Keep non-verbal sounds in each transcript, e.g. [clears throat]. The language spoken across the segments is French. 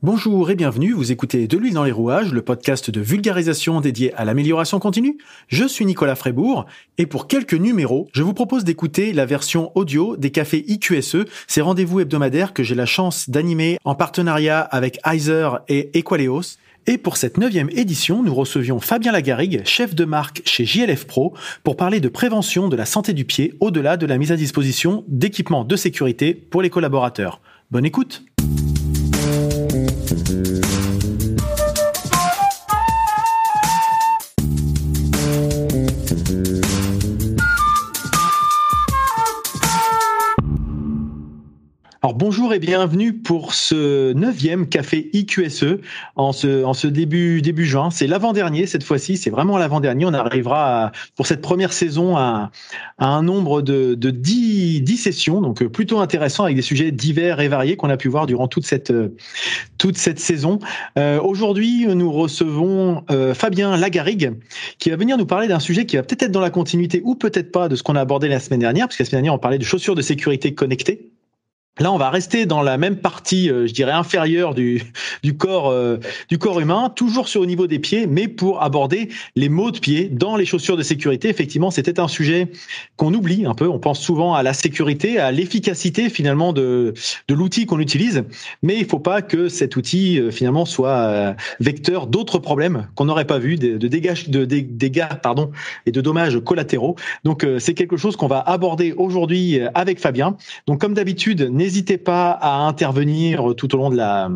Bonjour et bienvenue, vous écoutez De l'huile dans les rouages, le podcast de vulgarisation dédié à l'amélioration continue. Je suis Nicolas Frébourg et pour quelques numéros, je vous propose d'écouter la version audio des cafés IQSE, ces rendez-vous hebdomadaires que j'ai la chance d'animer en partenariat avec Heiser et Equaleos. Et pour cette neuvième édition, nous recevions Fabien Lagarrigue, chef de marque chez JLF Pro, pour parler de prévention de la santé du pied au-delà de la mise à disposition d'équipements de sécurité pour les collaborateurs. Bonne écoute! Alors bonjour et bienvenue pour ce neuvième café IQSE en ce, en ce début, début juin. C'est l'avant-dernier cette fois-ci, c'est vraiment l'avant-dernier. On arrivera pour cette première saison à, un nombre de, de 10, 10, sessions, donc plutôt intéressant avec des sujets divers et variés qu'on a pu voir durant toute cette, toute cette saison. Euh, Aujourd'hui, nous recevons euh, Fabien Lagarrigue qui va venir nous parler d'un sujet qui va peut-être être dans la continuité ou peut-être pas de ce qu'on a abordé la semaine dernière, parce la semaine dernière on parlait de chaussures de sécurité connectées. Là, on va rester dans la même partie, euh, je dirais inférieure du, du corps euh, du corps humain, toujours sur au niveau des pieds, mais pour aborder les maux de pied dans les chaussures de sécurité. Effectivement, c'était un sujet qu'on oublie un peu. On pense souvent à la sécurité, à l'efficacité finalement de de l'outil qu'on utilise, mais il faut pas que cet outil euh, finalement soit vecteur d'autres problèmes qu'on n'aurait pas vu, de, dégâts pardon et de dommages collatéraux. Donc c'est quelque chose qu'on va aborder aujourd'hui avec Fabien. Donc comme d'habitude, pas à intervenir tout au long de la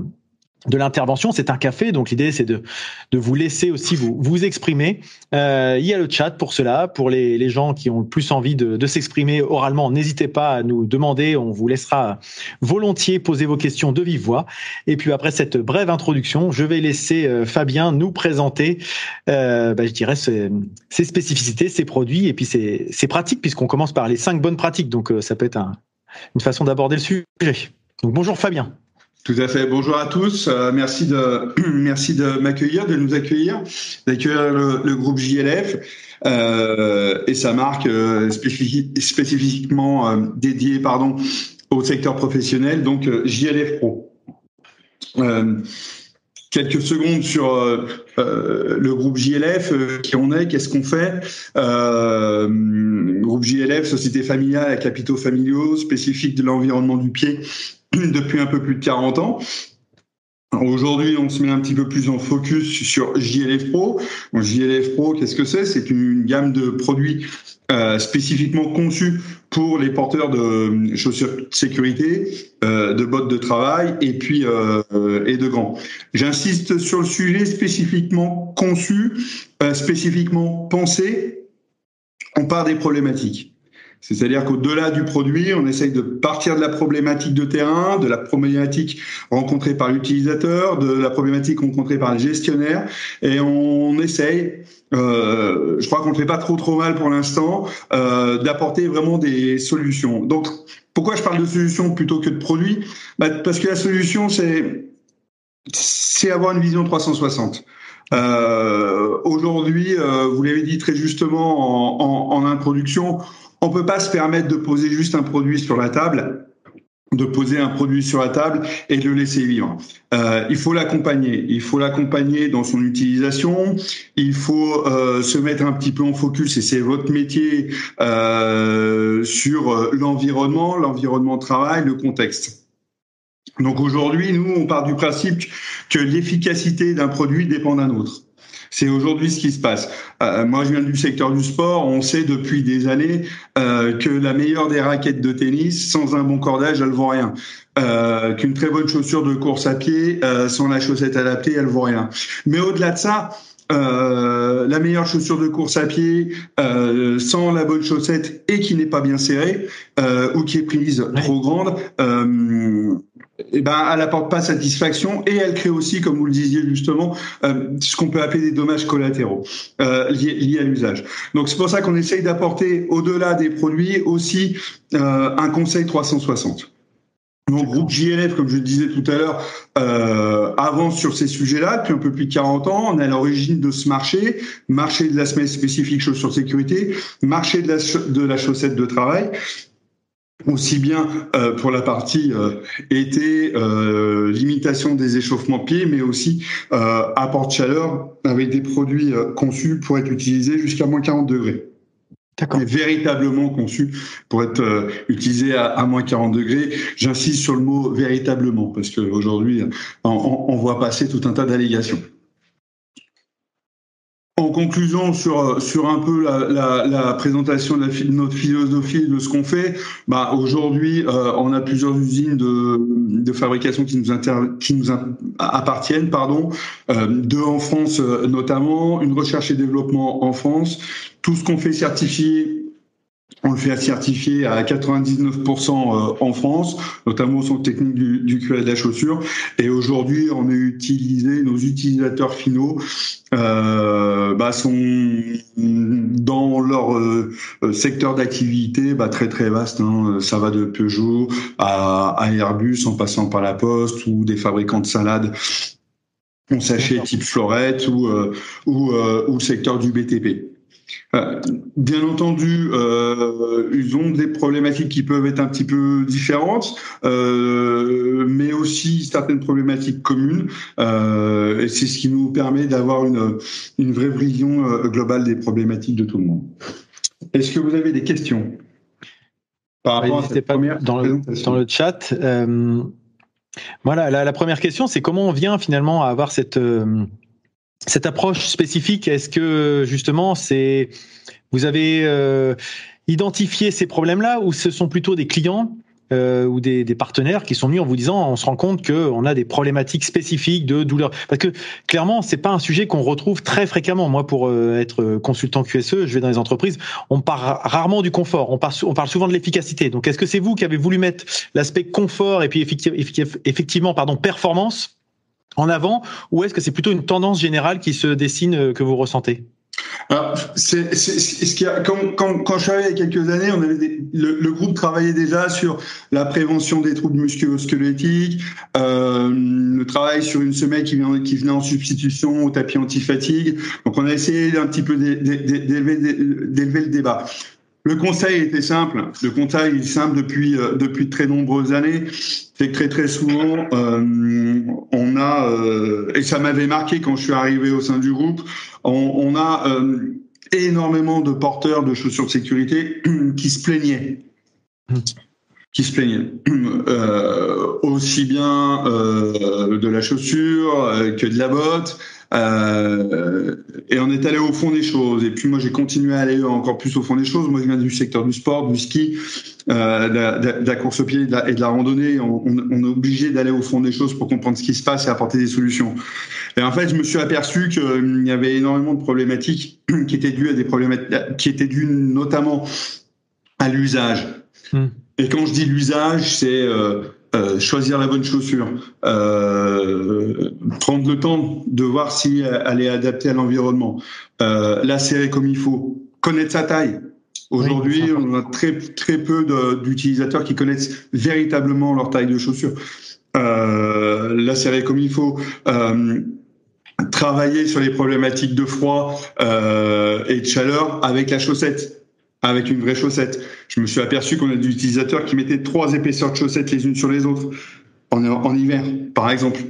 de l'intervention. C'est un café, donc l'idée c'est de, de vous laisser aussi vous, vous exprimer. Euh, il y a le chat pour cela, pour les, les gens qui ont le plus envie de, de s'exprimer oralement. N'hésitez pas à nous demander, on vous laissera volontiers poser vos questions de vive voix. Et puis après cette brève introduction, je vais laisser euh, Fabien nous présenter, euh, bah, je dirais, ses, ses, spécificités, ses produits et puis ses, ses pratiques, puisqu'on commence par les cinq bonnes pratiques. Donc euh, ça peut être un, une façon d'aborder le sujet. Bonjour Fabien. Tout à fait. Bonjour à tous. Euh, merci de [clears throat] m'accueillir, de nous accueillir, d'accueillir le, groupe JLF euh, et sa marque euh, spécifiquement dédiée pardon au secteur professionnel, donc JLF Pro. Quelques secondes sur le groupe JLF, qui on est, qu'est-ce qu'on fait. groupe JLF, société familiale à capitaux familiaux, spécifique de l'environnement du pied [clears throat] depuis un peu plus de 40 ans. Aujourd'hui, on se met un petit peu plus en focus sur JLF Pro. JLF Pro, qu'est-ce que c'est? C'est une gamme de produits euh, spécifiquement conçus pour les porteurs de chaussures de sécurité, euh, de bottes de travail et puis euh, et de gants. J'insiste sur le sujet spécifiquement conçu, euh, spécifiquement pensé. On part des problématiques. C'est-à-dire qu'au-delà du produit, on essaye de partir de la problématique de terrain, de la problématique rencontrée par l'utilisateur, de la problématique rencontrée par les gestionnaires, et on essaye, euh, je crois qu'on ne fait pas trop trop mal pour l'instant, euh, d'apporter vraiment des solutions. Donc, pourquoi je parle de solutions plutôt que de produits? Bah, Parce que la solution, c'est c'est avoir une vision 360. Euh, Aujourd'hui, euh, vous l'avez dit très justement en, en, en introduction, on peut pas se permettre de poser juste un produit sur la table de poser un produit sur la table et de le laisser vivre. Euh, il faut l'accompagner. Il faut l'accompagner dans son utilisation. Il faut euh, se mettre un petit peu en focus, et c'est votre métier, euh, sur l'environnement, l'environnement de travail, le contexte. Donc aujourd'hui, nous, on part du principe que l'efficacité d'un produit dépend d'un autre. C'est aujourd'hui ce qui se passe. Euh, moi, je viens du secteur du sport. On sait depuis des années euh, que la meilleure des raquettes de tennis, sans un bon cordage, elle vaut rien. Euh, Qu'une très bonne chaussure de course à pied, euh, sans la chaussette adaptée, elle vaut rien. Mais au-delà de ça, euh, la meilleure chaussure de course à pied euh, sans la bonne chaussette et qui n'est pas bien serrée euh, ou qui est prise trop grande, eh ben, elle apporte pas satisfaction et elle crée aussi, comme vous le disiez justement, euh, ce qu'on peut appeler des dommages collatéraux euh, liés, liés, à l'usage. Donc c'est pour ça qu'on essaye d'apporter au-delà des produits aussi euh, un conseil 360. Donc groupe JLF, comme je le disais tout à l'heure, euh, avance sur ces sujets-là depuis un peu plus de 40 ans. On est à l'origine de ce marché, marché de la semaine spécifique chaussures sécurité, marché de la chaussette de travail. Aussi bien euh, pour la partie euh, été, euh, limitation des échauffements pieds, mais aussi apport de chaleur avec des produits conçus pour être utilisés jusqu'à moins 40 degrés. D'accord. Véritablement conçus pour être utilisés à, moins 40 degrés. J'insiste sur le mot véritablement parce qu'aujourd'hui, on, on voit passer tout un tas d'allégations. En conclusion sur sur un peu la, présentation de, la, notre philosophie de ce qu'on fait, bah aujourd'hui euh, on a plusieurs usines de, fabrication qui nous qui nous appartiennent, pardon, euh, deux en France euh, notamment, une recherche et développement en France, tout ce qu'on fait certifier on le fait certifier à 99% euh, en France, notamment au centre technique du, du QA de la chaussure. Et aujourd'hui, on a utilisé, nos utilisateurs finaux euh, bah, sont dans leur euh, secteur d'activité bah, très très vaste. Hein. Ça va de Peugeot à, Airbus en passant par la Poste ou des fabricants de salades on sachet type Florette ou, ou, ou le secteur du BTP. Euh, bien entendu, euh, ils ont des problématiques qui peuvent être un petit peu différentes, euh, mais aussi certaines problématiques communes. Euh, et c'est ce qui nous permet d'avoir une, une vraie vision globale des problématiques de tout le monde. Est-ce que vous avez des questions par rapport à cette pas première dans le, dans le chat Voilà, la, la, première question, c'est comment on vient finalement à avoir cette cette approche spécifique, est-ce que justement c'est vous avez euh, identifié ces problèmes-là ou ce sont plutôt des clients euh, ou des, des, partenaires qui sont venus en vous disant on se rend compte qu'on a des problématiques spécifiques de douleur? Parce que clairement c'est pas un sujet qu'on retrouve très fréquemment. Moi pour euh, être consultant QSE je vais dans les entreprises on parle rarement du confort. On parle, on parle souvent de l'efficacité. Donc est-ce que c'est vous qui avez voulu mettre l'aspect confort et puis effectivement pardon performance en avant ou est-ce que c'est plutôt une tendance générale qui se dessine euh, que vous ressentez? Quand, je arrivé il y a quelques années, le, groupe travaillait déjà sur la prévention des troubles musculo-squelettiques, euh, le travail sur une semelle qui venait en substitution au tapis anti-fatigue. Donc, on a essayé un petit peu d'élever le débat. Le conseil était simple. Le conseil est simple depuis euh, depuis très nombreuses années. C'est que très très souvent euh, on a euh, et ça m'avait marqué quand je suis arrivé au sein du groupe. On, on a euh, énormément de porteurs de chaussures de sécurité [clears throat] qui se plaignaient. Qui se plaignaient [clears throat] aussi bien de la chaussure que de la botte, euh, et on est allé au fond des choses. Et puis moi, j'ai continué à aller encore plus au fond des choses. Moi, je viens du secteur du sport, du ski, euh, de, la, course au pied et de la, randonnée. On, on, est obligé d'aller au fond des choses pour comprendre ce qui se passe et apporter des solutions. Et en fait, je me suis aperçu qu'il y avait énormément de problématiques [clears throat] qui étaient dues à des problématiques, qui étaient dues notamment à l'usage. Hmm. Et quand je dis l'usage, c'est euh, euh, choisir la bonne chaussure, euh, prendre le temps de voir si elle est adaptée à l'environnement, euh, la serrer comme il faut, connaître sa taille. Aujourd'hui, on a très très peu d'utilisateurs qui connaissent véritablement leur taille de chaussure. Euh, la serrer comme il faut. Euh, travailler sur les problématiques de froid euh, et de chaleur avec la chaussette avec une vraie chaussette. Je me suis aperçu qu'on a des utilisateurs qui mettaient trois épaisseurs de chaussettes les unes sur les autres en, en hiver, par exemple.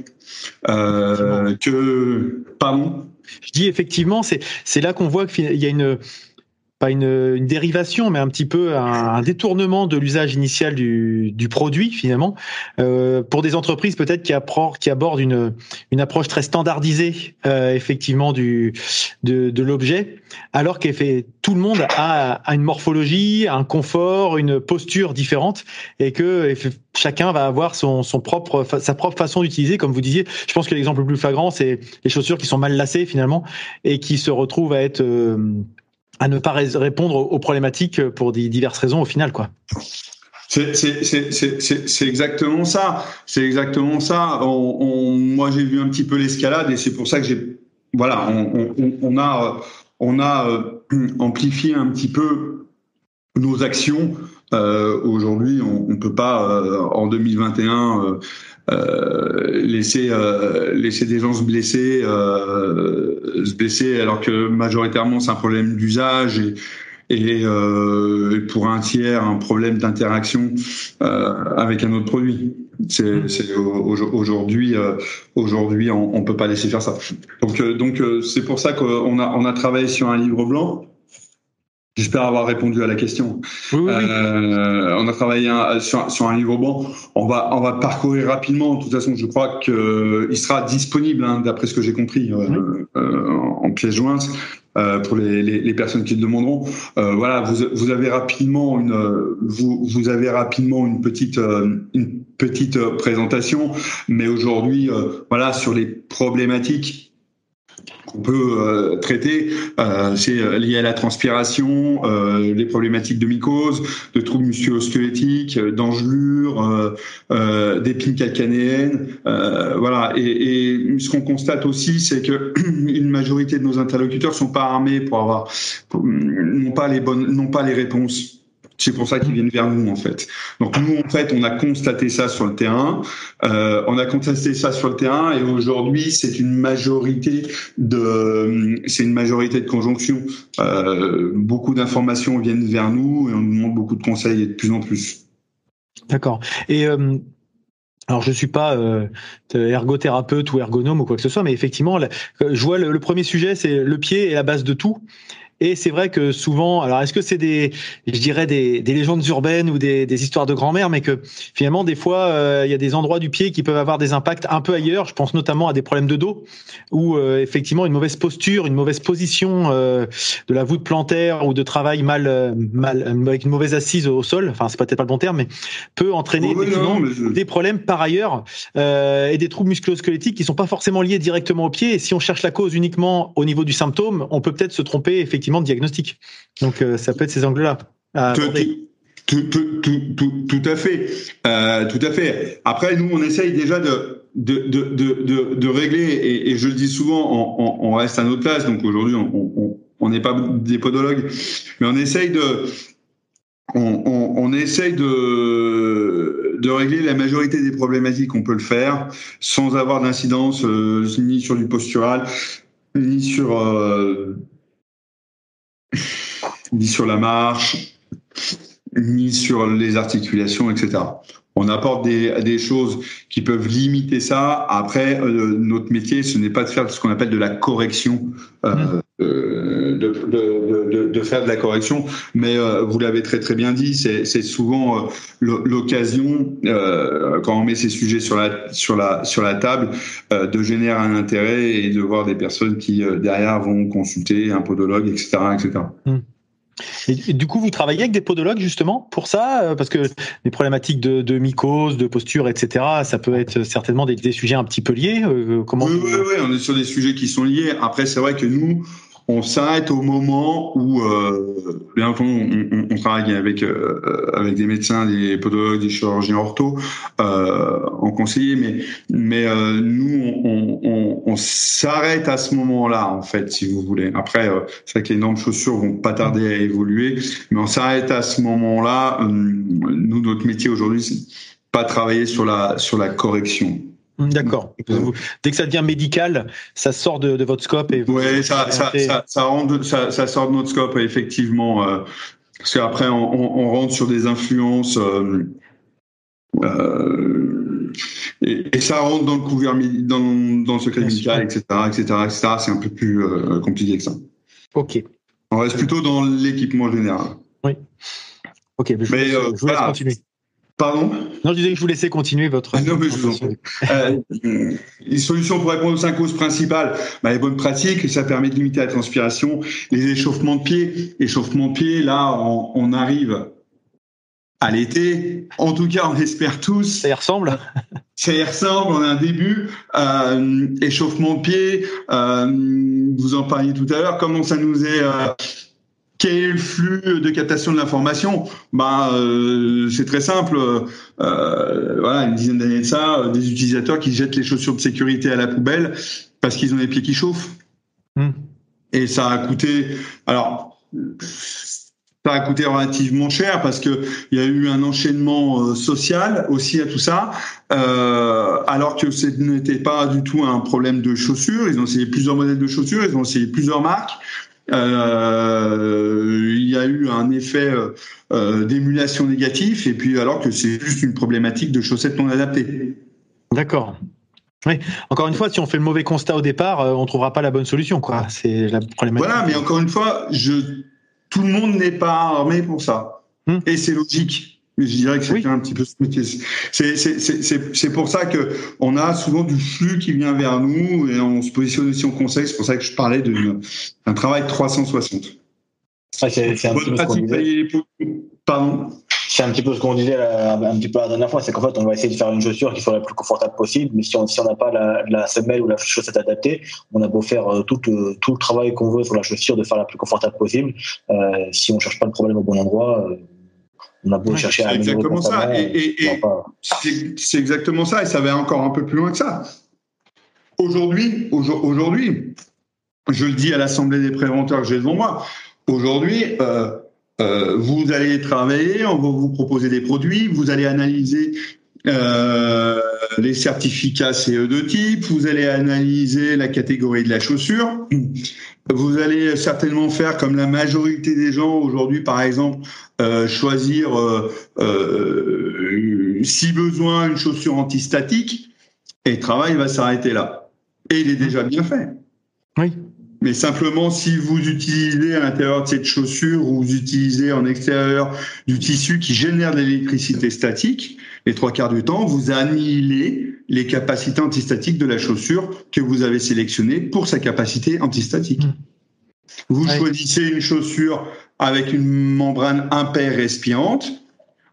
Euh, que, pardon? Je dis effectivement, c'est là qu'on voit qu'il y a une pas une, une, dérivation, mais un petit peu un, détournement de l'usage initial du, du, produit finalement euh, pour des entreprises peut-être qui, qui abordent une, une approche très standardisée euh, effectivement du de, de l'objet, alors qu'effet tout le monde a, a, une morphologie, un confort, une posture différente, et que chacun va avoir son, son propre sa propre façon d'utiliser, comme vous disiez. Je pense que l'exemple le plus flagrant, c'est les chaussures qui sont mal lacées finalement et qui se retrouvent à être euh, à ne pas répondre aux problématiques pour diverses raisons au final, quoi. C'est exactement ça. C'est exactement ça. Moi, j'ai vu un petit peu l'escalade et c'est pour ça que j'ai, voilà, on, on, a, on a euh, amplifié un petit peu nos actions. Euh, Aujourd'hui, on, ne peut pas euh, en 2021 euh, laisser euh, laisser des gens se blesser euh, se blesser alors que majoritairement c'est un problème d'usage et et pour un tiers un problème d'interaction avec un autre produit. C'est mmh. aujourd'hui aujourd'hui on, on peut pas laisser faire ça. Donc donc c'est pour ça qu'on a on a travaillé sur un livre blanc J'espère avoir répondu à la question. Oui, oui, euh, on a travaillé sur, sur, un livre bon. On va, on va parcourir rapidement. De toute façon, je crois qu'il sera disponible, hein, d'après ce que j'ai compris, euh, euh, en pièce jointe. Euh, pour les, les, les, personnes qui le demanderont, euh, voilà, vous, vous avez rapidement une, vous, vous avez rapidement une petite, une petite présentation, mais aujourd'hui, voilà, sur les problématiques qu'on peut euh, traiter, euh, c'est euh, lié à la transpiration, les problématiques de mycose, de troubles musculo-squelettiques, d'engelures, d'épines calcanéennes, voilà. Et, et ce qu'on constate aussi, c'est que [clears throat] une majorité de nos interlocuteurs sont pas armés pour avoir, n'ont pas les bonnes, n'ont pas les réponses c'est pour ça qu'ils viennent vers nous en fait. Donc nous en fait, on a constaté ça sur le terrain. Euh, on a constaté ça sur le terrain et aujourd'hui, c'est une majorité de, c'est une majorité de conjonction. Euh, beaucoup d'informations viennent vers nous et on nous demande beaucoup de conseils et de plus en plus. D'accord. Et euh, alors je suis pas ergothérapeute ou ergonome ou quoi que ce soit, mais effectivement, je vois le premier sujet, c'est le pied est la base de tout. Et c'est vrai que souvent, alors est-ce que c'est des, je dirais des, des, légendes urbaines ou des, des histoires de grand-mère, mais que finalement des fois euh, il y a des endroits du pied qui peuvent avoir des impacts un peu ailleurs. Je pense notamment à des problèmes de dos, ou euh, effectivement une mauvaise posture, une mauvaise position euh, de la voûte plantaire ou de travail mal, mal avec une mauvaise assise au sol. Enfin c'est peut-être pas le bon terme, mais peut entraîner des problèmes par ailleurs et des troubles musculo-squelettiques qui sont pas forcément liés directement au pied. Et si on cherche la cause uniquement au niveau du symptôme, on peut peut-être se tromper effectivement de diagnostic. Donc euh, ça peut être ces angles-là. Tout, tout, à fait, euh, tout à fait. Après, nous, on essaye déjà de de, de, de, régler, et, je le dis souvent, on, reste à notre place, donc aujourd'hui, on n'est pas des podologues, mais on essaye de, on, essaye de, de régler la majorité des problématiques, on peut le faire, sans avoir d'incidence euh, ni sur du postural, ni sur ni sur la marche, ni sur les articulations, etc. On apporte des, choses qui peuvent limiter ça. Après, euh, notre métier, ce n'est pas de faire ce qu'on appelle de la correction, euh, mmh. De, de, de, de, faire de la correction. Mais euh, vous l'avez très très bien dit, c'est souvent l'occasion, quand on met ces sujets sur la sur la sur la table, de générer un intérêt et de voir des personnes qui derrière vont consulter un podologue, etc., etc. Et, du coup, vous travaillez avec des podologues justement pour ça, euh, parce que les problématiques de, de mycose, de posture, etc. Ça peut être certainement des, des sujets un petit peu liés. Euh, comment oui, oui, oui, on est sur des sujets qui sont liés. Après, c'est vrai que nous, on s'arrête au moment où, euh, bien entendu, on, on, travaille avec euh, avec des médecins, des podologues, des chirurgiens ortho euh, en conseiller, mais mais euh, nous, on, on, on s'arrête à ce moment-là, en fait, si vous voulez. Après, euh, c'est vrai que les normes chaussures vont pas tarder à évoluer, mais on s'arrête à ce moment-là. nous, notre métier aujourd'hui, c'est pas travailler sur la sur la correction. Hum, d'accord. Dès que ça devient médical, ça sort de, de votre scope et oui, ça, ça, ça, ça, rentre, ça, ça, sort de notre scope effectivement. Euh, parce qu'après, on, on, rentre sur des influences euh, euh, et, et, ça rentre dans le couvert dans, dans le secret médical, etc., etc., etc. C'est un peu plus compliqué que ça. Ok. On reste plutôt dans l'équipement général. Oui. Ok, mais je, mais, vous, je vous laisse continuer. Pardon Non, je disais que je vous laissais continuer votre. Ah non, mais je vous en euh, Les solutions pour répondre aux cinq causes principales, bah, les bonnes pratiques, ça permet de limiter la transpiration, les échauffements de pied. Échauffement de pied, là, on, arrive à l'été. En tout cas, on espère tous. Ça y ressemble? Ça y ressemble. On a un début. Euh, échauffement de pied. Euh, vous en parliez tout à l'heure. Comment ça nous est quel est le flux de captation de l'information? Bah, euh, C'est très simple. Euh, voilà, une dizaine d'années de ça, euh, des utilisateurs qui jettent les chaussures de sécurité à la poubelle parce qu'ils ont les pieds qui chauffent. Hmm. Et ça a coûté. Alors, ça a coûté relativement cher parce que il y a eu un enchaînement social aussi à tout ça, euh, alors que ce n'était pas du tout un problème de chaussures. Ils ont essayé plusieurs modèles de chaussures, ils ont essayé plusieurs marques. Euh, il y a eu un effet euh, d'émulation négatif, et puis alors que c'est juste une problématique de chaussettes non adaptées. D'accord. Oui. Encore une fois, si on fait le mauvais constat au départ, on trouvera pas la bonne solution, quoi. C'est la problématique. Voilà, mais encore une fois, je, tout le monde n'est pas armé pour ça, hmm. et c'est logique. Mais je dirais que c'est un petit peu C'est pour ça que on a souvent du flux qui vient vers nous et on se positionne aussi en conseil. C'est pour ça que je parlais d'un travail 360. c'est un, petit peu ce qu'on disait. Pardon c'est un petit peu ce qu'on disait un petit peu la dernière fois, c'est qu'en fait, on va essayer de faire une chaussure qui soit la plus confortable possible, mais si on si n'a pas la, semelle ou la chaussette adaptée, on a beau faire euh, tout, euh, tout le travail qu'on veut sur la chaussure de faire la plus confortable possible, euh, si on cherche pas le problème au bon endroit, on a beau chercher à exactement ça. Et, c'est exactement ça. Et ça va encore un peu plus loin que ça. Aujourd'hui, aujourd'hui, je le dis à l'Assemblée des préventeurs que j'ai devant moi, aujourd'hui, euh, euh, vous allez travailler, on va vous proposer des produits, vous allez analyser euh, les certificats CE de type, vous allez analyser la catégorie de la chaussure, vous allez certainement faire comme la majorité des gens aujourd'hui, par exemple, euh, choisir euh, euh, si besoin une chaussure antistatique, et le travail va s'arrêter là. Et il est déjà bien fait. Oui. Mais simplement, si vous utilisez à l'intérieur de cette chaussure ou vous utilisez en extérieur du tissu qui génère de l'électricité statique, les trois quarts du temps, vous annihilez les capacités antistatiques de la chaussure que vous avez sélectionnée pour sa capacité antistatique. Mmh. Vous choisissez une chaussure avec une membrane impair respirante.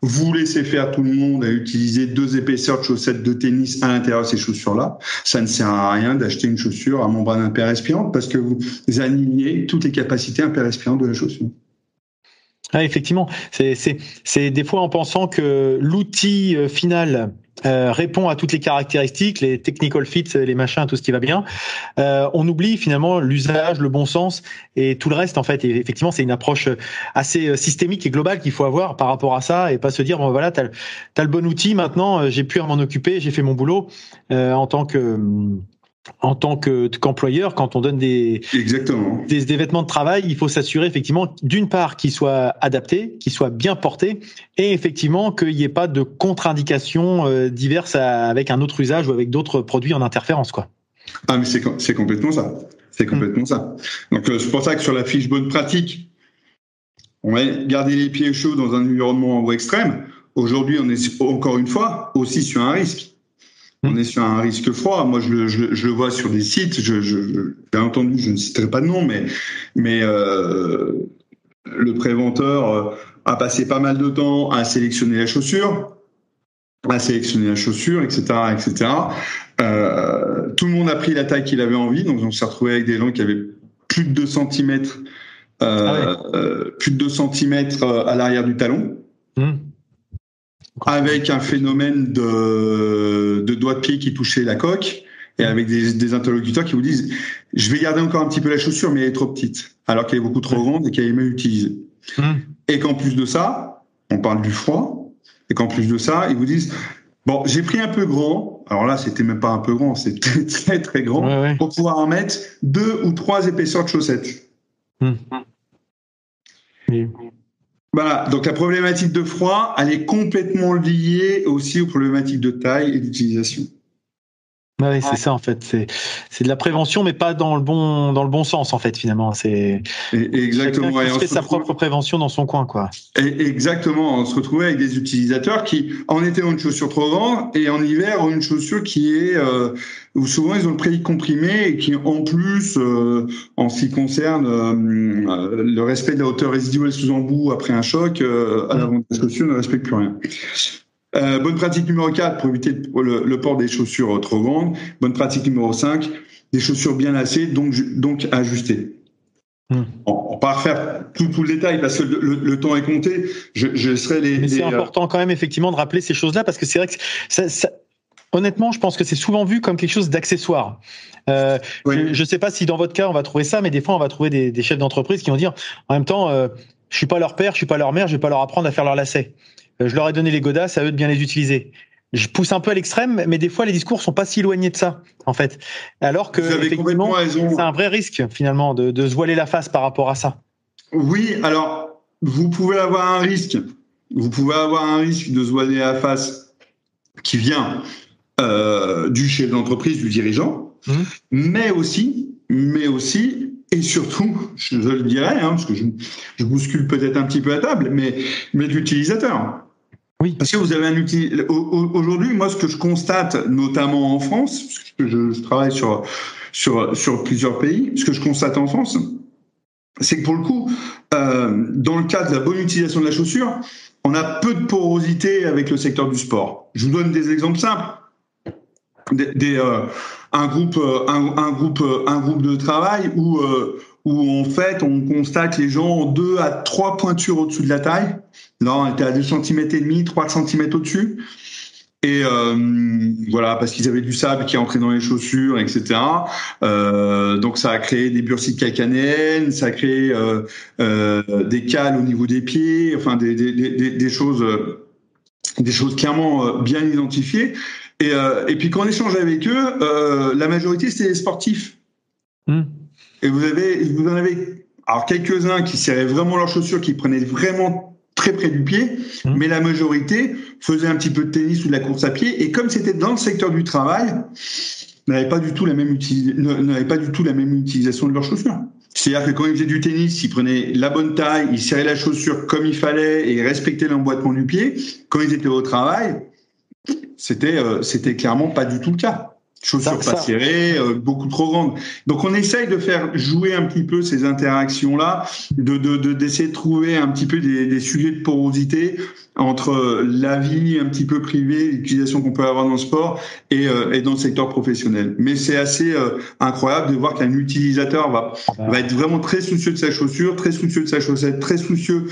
Vous laissez faire tout le monde à utiliser deux épaisseurs de chaussettes de tennis à l'intérieur de ces chaussures-là. Ça ne sert à rien d'acheter une chaussure à membrane impair respirante parce que vous annihilez toutes les capacités impair respirantes de la chaussure. Ah, effectivement, c'est des fois en pensant que l'outil euh, final euh, répond à toutes les caractéristiques, les technical fits, les machins, tout ce qui va bien. Euh, on oublie finalement l'usage, le bon sens et tout le reste en fait. Et effectivement, c'est une approche assez euh, systémique et globale qu'il faut avoir par rapport à ça et pas se dire bon voilà, t'as as le bon outil maintenant, j'ai plus à m'en occuper, j'ai fait mon boulot en tant que en tant qu'employeur, quand on donne des, Exactement. Des, des, vêtements de travail, il faut s'assurer effectivement d'une part qu'ils soient adaptés, qu'ils soient bien portés, et effectivement qu'il n'y ait pas de contre-indications euh, diverses avec un autre usage ou avec d'autres produits en interférence, quoi. Ah mais c'est complètement ça, c'est complètement ça. Donc euh, c'est pour ça que sur la fiche bonne pratique, on va garder les pieds chauds dans un environnement extrême. Aujourd'hui, on est encore une fois aussi sur un risque on est sur un risque froid. Moi, je, je, je le vois sur des sites. Je, je, bien entendu, je ne citerai pas de nom, mais, mais euh, le préventeur euh, a passé pas mal de temps à sélectionner la chaussure, à sélectionner la chaussure, etc., etc. Euh, tout le monde a pris la taille qu'il avait envie, donc on s'est retrouvé avec des gens qui avaient plus de 2 cm, euh, ah plus de 2 cm à l'arrière du talon. Mmh avec un phénomène de, de doigt de pied qui touchait la coque et avec des, des, interlocuteurs qui vous disent je vais garder encore un petit peu la chaussure mais elle est trop petite alors qu'elle est beaucoup trop grande et qu'elle est mal utilisée. Hum. Et qu'en plus de ça, on parle du froid et qu'en plus de ça, ils vous disent bon j'ai pris un peu grand alors là c'était même pas un peu grand c'était très très grand pour pouvoir en mettre deux ou trois épaisseurs de chaussettes. Hum. Voilà, donc la problématique de froid, elle est complètement liée aussi aux problématiques de taille et d'utilisation. Oui, c'est ça en fait. C'est c'est de la prévention, mais pas dans le bon dans le bon sens en fait finalement. C'est exactement. Fait sa propre prévention dans son coin quoi. exactement. On se retrouvait avec des utilisateurs qui en été ont une chaussure trop grande et en hiver ont une chaussure qui est euh, où souvent ils ont le prix comprimé et qui en plus euh, en ce qui concerne euh, le respect de la hauteur résiduelle sous embout après un choc à l'avant de la chaussure ne respecte plus rien. Euh, bonne pratique numéro 4 pour éviter le, port des chaussures trop grandes. Bonne pratique numéro 5, des chaussures bien lacées, donc, donc ajustées. Hmm. On, va pas refaire tout, tout, le détail parce que le, temps est compté. Je, je serai les. Mais c'est euh, important quand même effectivement de rappeler ces choses-là parce que c'est vrai que ça, ça, honnêtement, je pense que c'est souvent vu comme quelque chose d'accessoire. Euh, Je ne sais pas si dans votre cas on va trouver ça, mais des fois on va trouver des, des chefs d'entreprise qui vont dire en même temps, euh, je suis pas leur père, je suis pas leur mère, je vais pas leur apprendre à faire leur lacet. Euh, je leur ai donné les godasses, à eux de bien les utiliser. je pousse un peu à l'extrême, mais des fois les discours sont pas si éloignés de ça, en fait. Alors que effectivement, c'est un vrai risque finalement de, de se voiler la face par rapport à ça. Oui, alors vous pouvez avoir un risque. Vous pouvez avoir un risque de se voiler la face qui vient euh, du chef d'entreprise, du dirigeant, mmh. mais aussi, mais aussi et surtout, je le dirais, hein, parce que je, je bouscule peut-être un petit peu la table, mais, mais l'utilisateur. Oui. Parce que vous avez un outil. Aujourd'hui, moi, ce que je constate, notamment en France, parce que je, travaille sur, sur, sur plusieurs pays, ce que je constate en France, c'est que pour le coup, euh, dans le cas de la bonne utilisation de la chaussure, on a peu de porosité avec le secteur du sport. Je vous donne des exemples simples. Des, euh, un groupe, euh, un, un, groupe, euh, un groupe de travail où euh, où en fait on constate les gens ont deux à trois pointures au-dessus de la taille. Là, on était à 2 cm et demi, 3 cm au-dessus. Et euh, voilà, parce qu'ils avaient du sable qui entrait dans les chaussures, etc. Euh, donc ça a créé des bursites calcanéennes, ça a créé euh, euh, des cales au niveau des pieds, enfin des, des, des, des choses, des choses clairement bien identifiées. Et, et puis quand on échange avec eux, la majorité c'était des sportifs. Mmh. Et vous avez, vous en avez, alors quelques-uns qui serraient vraiment leurs chaussures, qui prenaient vraiment très près du pied, mmh. mais la majorité faisait un petit peu de tennis ou de la course à pied. Et comme c'était dans le secteur du travail, n'avaient pas du tout la même n'avaient pas du tout la même utilisation de leurs chaussures. C'est-à-dire que quand ils faisaient du tennis, ils prenaient la bonne taille, ils serraient la chaussure comme il fallait et respectaient l'emboîtement du pied. Quand ils étaient au travail, c'était euh, c'était clairement pas du tout le cas chaussures pas serrées, euh, beaucoup trop grandes. Donc on essaye de faire jouer un petit peu ces interactions-là, de d'essayer de, de, trouver un petit peu des, des, sujets de porosité entre la vie un petit peu privée, l'utilisation qu'on peut avoir dans le sport et, euh, et dans le secteur professionnel. Mais c'est assez euh, incroyable de voir qu'un utilisateur va, va être vraiment très soucieux de sa chaussure, très soucieux de sa chaussette, très soucieux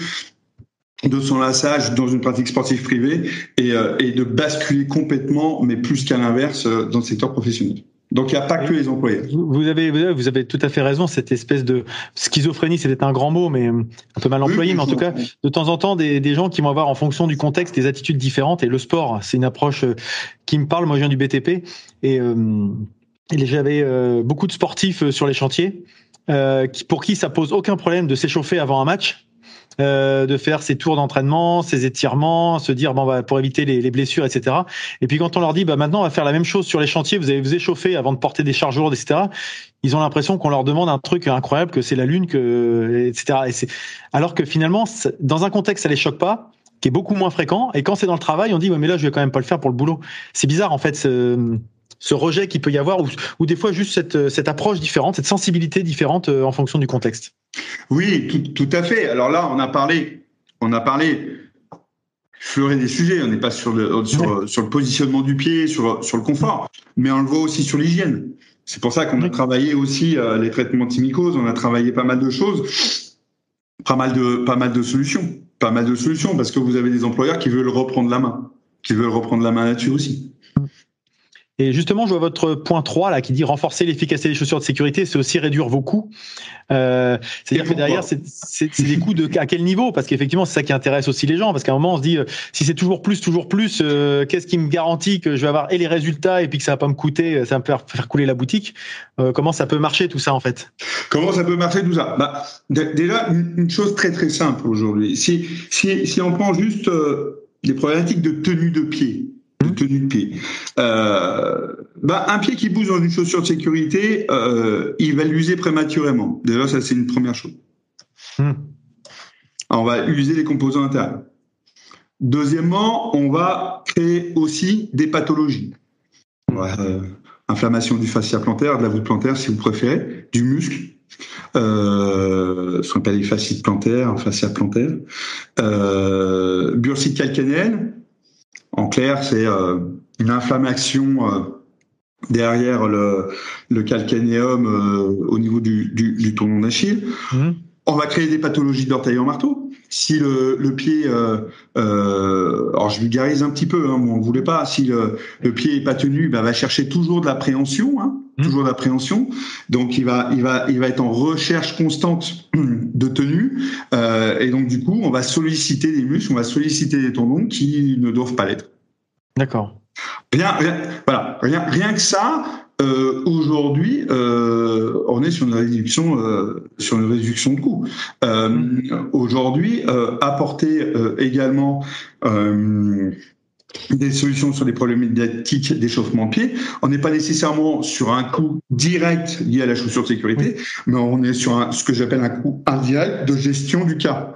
de son lassage dans une pratique sportive privée et, euh, et de basculer complètement, mais plus qu'à l'inverse, euh, dans le secteur professionnel. Donc il n'y a pas que les employés. Vous avez, vous avez tout à fait raison. Cette espèce de schizophrénie, c'est un grand mot, mais euh, un peu mal employé. mais en tout cas, de temps en temps, des, des, gens qui vont avoir, en fonction du contexte, des attitudes différentes. Et le sport, c'est une approche qui me parle. Moi, je viens du BTP et, euh, et j'avais beaucoup de sportifs sur les chantiers euh, qui, pour qui ça pose aucun problème de s'échauffer avant un match euh, de faire ses tours d'entraînement, ses étirements, se dire bon bah pour éviter les, les, blessures, etc. Et puis quand on leur dit bah maintenant on va faire la même chose sur les chantiers, vous allez vous échauffer avant de porter des charges lourdes, etc. Ils ont l'impression qu'on leur demande un truc incroyable, que c'est la lune, que etc. Et c'est alors que finalement dans un contexte ça les choque pas qui est beaucoup moins fréquent. Et quand c'est dans le travail, on dit ouais, mais là je vais quand même pas le faire pour le boulot. C'est bizarre en fait. Ce rejet qu'il peut y avoir, ou, ou, des fois juste cette, cette approche différente, cette sensibilité différente euh, en fonction du contexte. Oui, tout, tout à fait. Alors là, on a parlé, on a parlé fleurer des sujets. On n'est pas sur le, sur, sur, le positionnement du pied, sur, sur le confort, mais on le voit aussi sur l'hygiène. C'est pour ça qu'on a travaillé aussi euh, les traitements timicoses, on a travaillé pas mal de choses, pas mal de, pas mal de solutions. Pas mal de solutions parce que vous avez des employeurs qui veulent reprendre la main, qui veulent reprendre la main là-dessus aussi. Et justement, je vois votre point 3 là qui dit renforcer l'efficacité des chaussures de sécurité, c'est aussi réduire vos coûts. Euh, C'est-à-dire que derrière, c'est des coûts de à quel niveau? Parce qu'effectivement, c'est ça qui intéresse aussi les gens. Parce qu'à un moment, on se dit, euh, si c'est toujours plus, toujours plus, euh, qu'est-ce qui me garantit que je vais avoir et les résultats et puis que ça va pas me coûter, ça va me faire, faire couler la boutique? Euh, Comment ça peut marcher tout ça en fait? Comment ça peut marcher tout ça? Bah, Déjà, une chose très très simple aujourd'hui. Si, si, si on prend juste les problématiques de tenue de pied, tenue de pied. Euh, bah, un pied qui bouge dans une chaussure de sécurité, euh, il va l'user prématurément. Déjà, ça c'est une première chose. Hmm. on va user les composants intérieurs. Deuxièmement, on va créer aussi des pathologies. Euh, inflammation du fascia plantaire, de la voûte plantaire si vous préférez, du muscle, euh, ce qu'on appelle les fascites plantaires, fascia plantaire, euh, bursite calcanéenne, en clair, c'est euh, une inflammation euh, derrière le, le calcanéum euh, au niveau du, du, du tendon d'Achille. Mmh. On va créer des pathologies d'orteil en marteau. Si le, le pied, euh, euh, alors je vulgarise un petit peu, hein, moi on voulait pas. Si le, le pied est pas tenu, ben, va chercher toujours de l'appréhension, hein, mmh. toujours de l'appréhension. Donc il va, il va, il va être en recherche constante de tenue, euh, et donc du coup on va solliciter des muscles, on va solliciter des tendons qui ne doivent pas l'être. D'accord. Rien, rien, voilà, rien, rien que ça. Euh, Aujourd'hui, euh, on est sur une réduction, euh, sur une réduction de coûts. Euh, Aujourd'hui, euh, apporter euh, également des solutions sur les problématiques d'échauffement de pied. On n'est pas nécessairement sur un coût direct lié à la chaussure de sécurité, mais on est sur un, ce que j'appelle un coût indirect de gestion du cas.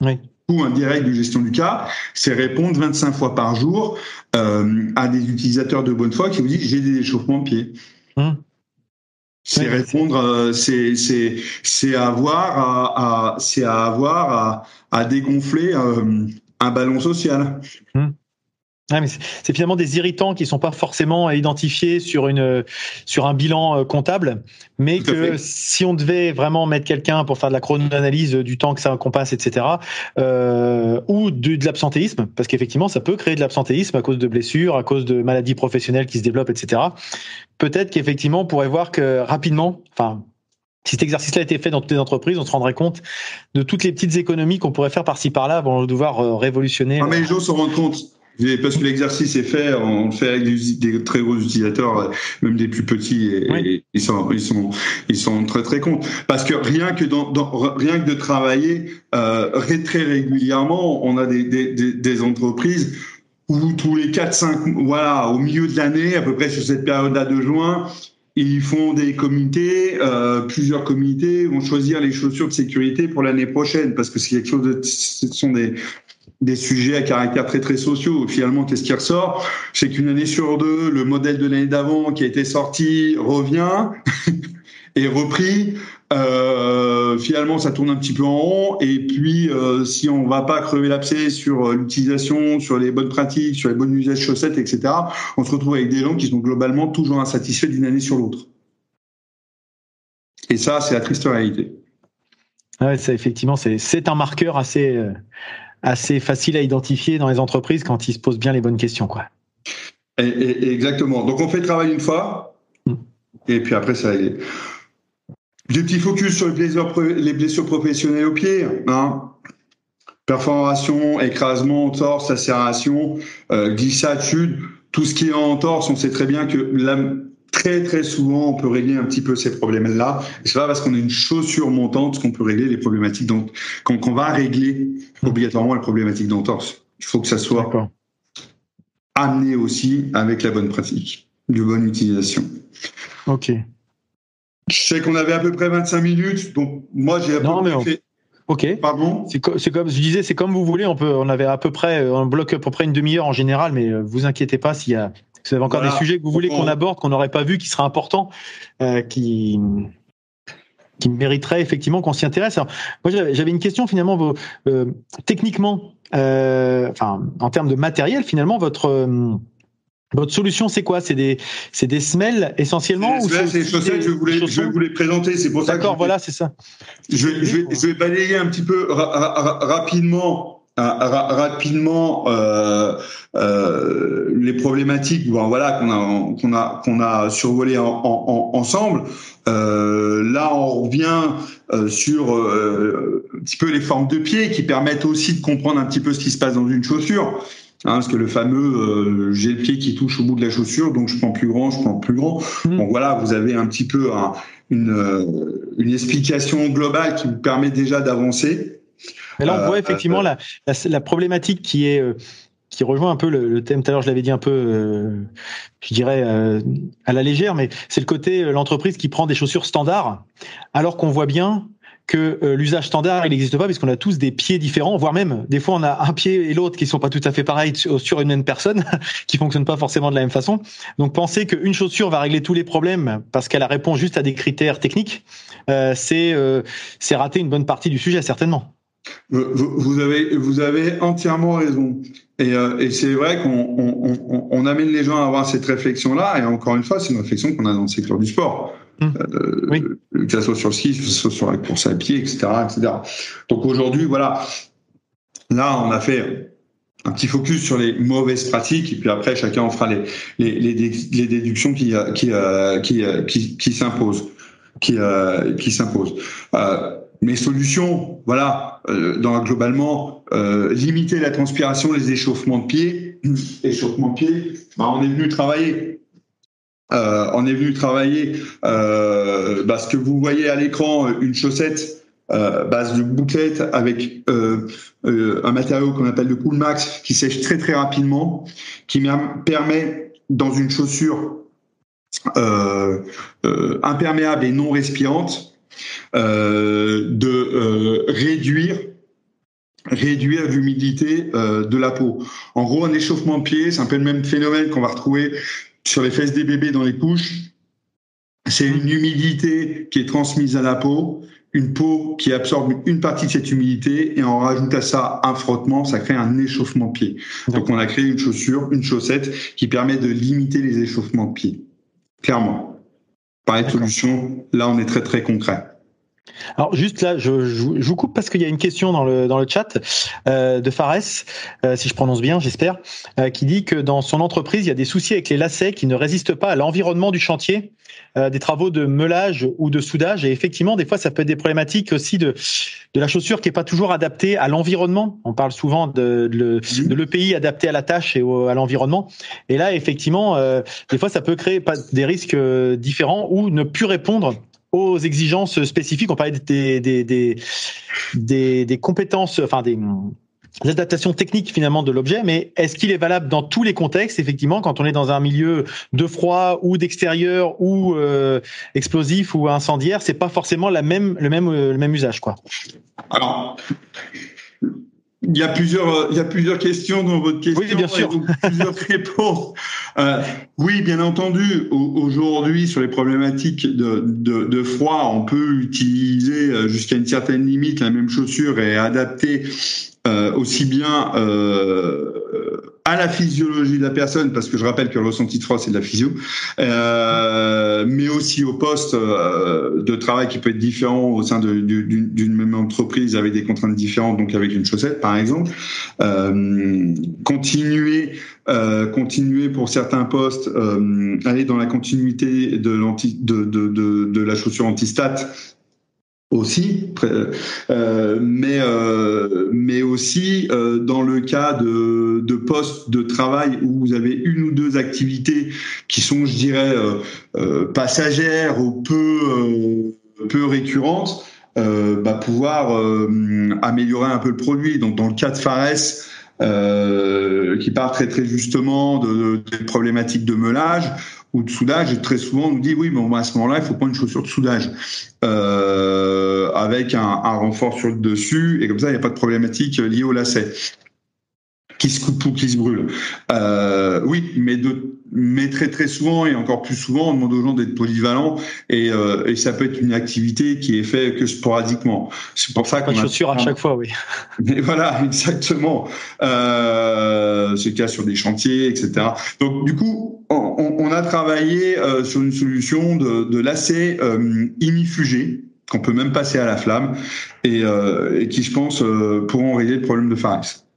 Oui coût indirect de gestion du cas, c'est répondre 25 fois par jour euh, à des utilisateurs de bonne foi qui vous disent j'ai des échauffements de pied. Hum. C'est répondre, euh, c'est c'est c'est avoir à, à c'est à avoir à, à dégonfler euh, un ballon social. Hum c'est finalement des irritants qui sont pas forcément identifiés sur une sur un bilan euh, comptable, mais que si on devait vraiment mettre quelqu'un pour faire de la chronoanalyse du temps que ça qu'on passe, etc., euh, ou de, de l'absentéisme, parce qu'effectivement ça peut créer de l'absentéisme à cause de blessures, à cause de maladies professionnelles qui se développent, etc. Peut-être qu'effectivement on pourrait voir que rapidement, enfin si cet exercice-là était fait dans toutes les entreprises, on se rendrait compte de toutes les petites économies qu'on pourrait faire par-ci par-là avant de devoir euh, révolutionner. Ah, mais les gens se rendent compte. Parce que l'exercice est fait, on le fait avec des, très gros utilisateurs, même des plus petits, et, ils sont ils sont ils sont très très contents. Parce que rien que dans, rien que de travailler euh, très régulièrement, on a des, des, des entreprises où tous les 4-5 voilà au milieu de l'année, à peu près sur cette période-là de juin, ils font des comités, euh, plusieurs comités vont choisir les chaussures de sécurité pour l'année prochaine parce que c'est quelque chose de, ce sont des des sujets à caractère très très sociaux. Finalement, qu'est-ce qui ressort? C'est qu'une année sur deux, le modèle de l'année d'avant qui a été sorti revient [laughs] et repris. Euh, finalement, ça tourne un petit peu en rond. Et puis, euh, si on va pas crever l'abcès sur euh, l'utilisation, sur les bonnes pratiques, sur les bonnes usages chaussettes, etc., on se retrouve avec des gens qui sont globalement toujours insatisfaits d'une année sur l'autre. Et ça, c'est la triste réalité. Ouais, ça effectivement, c'est un marqueur assez euh, assez facile à identifier dans les entreprises quand ils se posent bien les bonnes questions. Quoi. exactement. Donc on fait le travail une fois, mm. et puis après ça est. Des petits focus sur les blessures, les blessures professionnelles au pied. Hein. Perforation, écrasement, torse, lacération, euh, glissade, chute. Tout ce qui est en torse, on sait très bien que la, très très souvent on peut régler un petit peu ces problèmes-là. C'est pas parce qu'on a une chaussure montante qu'on peut régler les problématiques donc qu'on va régler obligatoirement les problématiques d'entorse. Il faut que ça soit amené aussi avec la bonne pratique, de bonne utilisation. Ok. Je sais qu'on avait à peu près 25 minutes, donc moi j'ai à peu près fait. Ok. Pardon? C'est comme je disais, c'est comme vous voulez. On peut, on avait à peu près, on bloque à peu près une demi-heure en général, mais euh, vous inquiétez pas s'il y a vous avez encore des sujets que vous voulez qu'on aborde, qu'on n'aurait pas vu, qui seraient importants, euh, qui qui mériteraient effectivement qu'on s'y intéresse. moi, j'avais une question finalement. euh, techniquement, euh, enfin, en termes de matériel, finalement, votre euh, votre solution, c'est quoi? C'est des, c'est des semelles essentiellement C'est des chaussettes. Je voulais, je vais vous les présenter. C'est pour ça. D'accord, voilà, c'est ça. Je, je, vais, je vais balayer un petit peu rapidement rapidement euh, euh, les problématiques bon, voilà qu'on a qu'on a qu'on a survolé en, en, ensemble euh, là on revient euh, sur euh, un petit peu les formes de pieds qui permettent aussi de comprendre un petit peu ce qui se passe dans une chaussure Hein, parce que le fameux euh, j'ai le pied qui touche au bout de la chaussure, donc je prends plus grand, je prends plus grand. Mmh. Donc voilà, vous avez un petit peu un, une, une explication globale qui vous permet déjà d'avancer. Mais là, on voit euh, effectivement euh, la, la, problématique qui est euh, qui rejoint un peu le, thème. Tout à l'heure, je l'avais dit un peu, je dirais à la légère, mais c'est le côté l'entreprise qui prend des chaussures standards, alors qu'on voit bien que l'usage standard il n'existe pas puisqu'on a tous des pieds différents, voire même des fois on a un pied et l'autre qui sont pas tout à fait pareils sur une même personne, [laughs] qui fonctionnent pas forcément de la même façon. Donc penser qu'une chaussure va régler tous les problèmes parce qu'elle répond juste à des critères techniques, c'est c'est rater une bonne partie du sujet certainement. Vous avez, vous avez entièrement raison. Et, euh, et c'est vrai qu'on on, on, amène les gens à avoir cette réflexion-là. Et encore une fois, c'est une réflexion qu'on a dans le secteur du sport. Mmh. Euh, oui. Que ce soit sur le ski, que ce soit sur la course à pied, etc. etc. Donc aujourd'hui, voilà. Là, on a fait un petit focus sur les mauvaises pratiques. Et puis après, chacun en fera les, les, les, les déductions qui, qui, qui, qui, qui s'imposent. Qui, qui s'imposent. Euh, mes solutions, voilà, dans, globalement, euh, limiter la transpiration, les échauffements de pied, [clears throat] échauffement pied, bah, on est venu travailler. Euh, on est venu travailler euh, bah, ce que vous voyez à l'écran, une chaussette euh, base de bouclette avec euh, euh, un matériau qu'on appelle le Cool Max qui sèche très très rapidement, qui permet dans une chaussure euh, euh, imperméable et non respirante de réduire réduire l'humidité de la peau. En gros, un échauffement de pied, c'est un peu le même phénomène qu'on va retrouver sur les fesses des bébés dans les couches. C'est une humidité qui est transmise à la peau une peau qui absorbe une partie de cette humidité et on rajoute à ça un frottement, ça crée un échauffement pied. Donc on a créé une chaussure, une chaussette qui permet de limiter les échauffements de pied. Clairement. Par de solution, là on est très très concret. Alors juste là, je, je, vous coupe parce qu'il y a une question dans le dans le chat euh, de Fares, euh, si je prononce bien, j'espère, euh, qui dit que dans son entreprise, il y a des soucis avec les lacets qui ne résistent pas à l'environnement du chantier, euh, des travaux de meulage ou de soudage. Et effectivement, des fois, ça peut être des problématiques aussi de de la chaussure qui est pas toujours adaptée à l'environnement. On parle souvent de de, de l'EPI adapté à la tâche et à l'environnement. Et là, effectivement, euh, des fois, ça peut créer des risques différents ou ne plus répondre aux exigences spécifiques. On parlait des, des, des, des, compétences, enfin des, adaptations techniques finalement de l'objet, mais est-ce qu'il est valable dans tous les contextes Effectivement, quand on est dans un milieu de froid ou d'extérieur ou euh, explosif ou incendiaire, c'est pas forcément la même, le même, le même usage, quoi? Alors, il y a plusieurs, il y a plusieurs questions dans votre question. Oui, bien sûr. plusieurs [laughs] réponses. Euh, oui, bien entendu. Aujourd'hui, sur les problématiques de, de, de, froid, on peut utiliser euh, jusqu'à une certaine limite la même chaussure et adapter euh, aussi bien euh, à la physiologie de la personne, parce que je rappelle que le ressenti de froid, c'est de la physio, euh, mais aussi au poste euh, de travail qui peut être différent au sein d'une même entreprise avec des contraintes différentes, donc avec une chaussette, par exemple. Euh, continuer, euh, continuer pour certains postes, aller dans la continuité de, de, de, de, de la chaussure antistat aussi, euh, mais euh, mais aussi euh, dans le cas de, de postes de travail où vous avez une ou deux activités qui sont, je dirais, passagères ou peu peu récurrentes, bah, pouvoir améliorer un peu le produit. Donc dans le cas de Fares. qui part très très justement de, des problématiques de meulage ou de soudage, très souvent on nous dit oui, mais à ce moment-là, il faut prendre une chaussure de soudage. Avec un, un, renfort sur le dessus, et comme ça, il n'y a pas de problématique liée au lacet qui se coupe ou qui se brûle. Euh, oui, mais, de, mais très très souvent et encore plus souvent, on demande aux gens d'être polyvalents et, euh, et ça peut être une activité qui est faite que sporadiquement. C'est pour ça qu'on a chaussures à chaque fois, oui. [laughs] Mais voilà, exactement. Euh, c'est le cas sur des chantiers, etc. Donc du coup, on, on a travaillé euh, sur une solution de, de lacet euh, imifugé qu'on peut même passer à la flamme et, euh, qui, je pense, euh, pourront régler le problème de pharynx.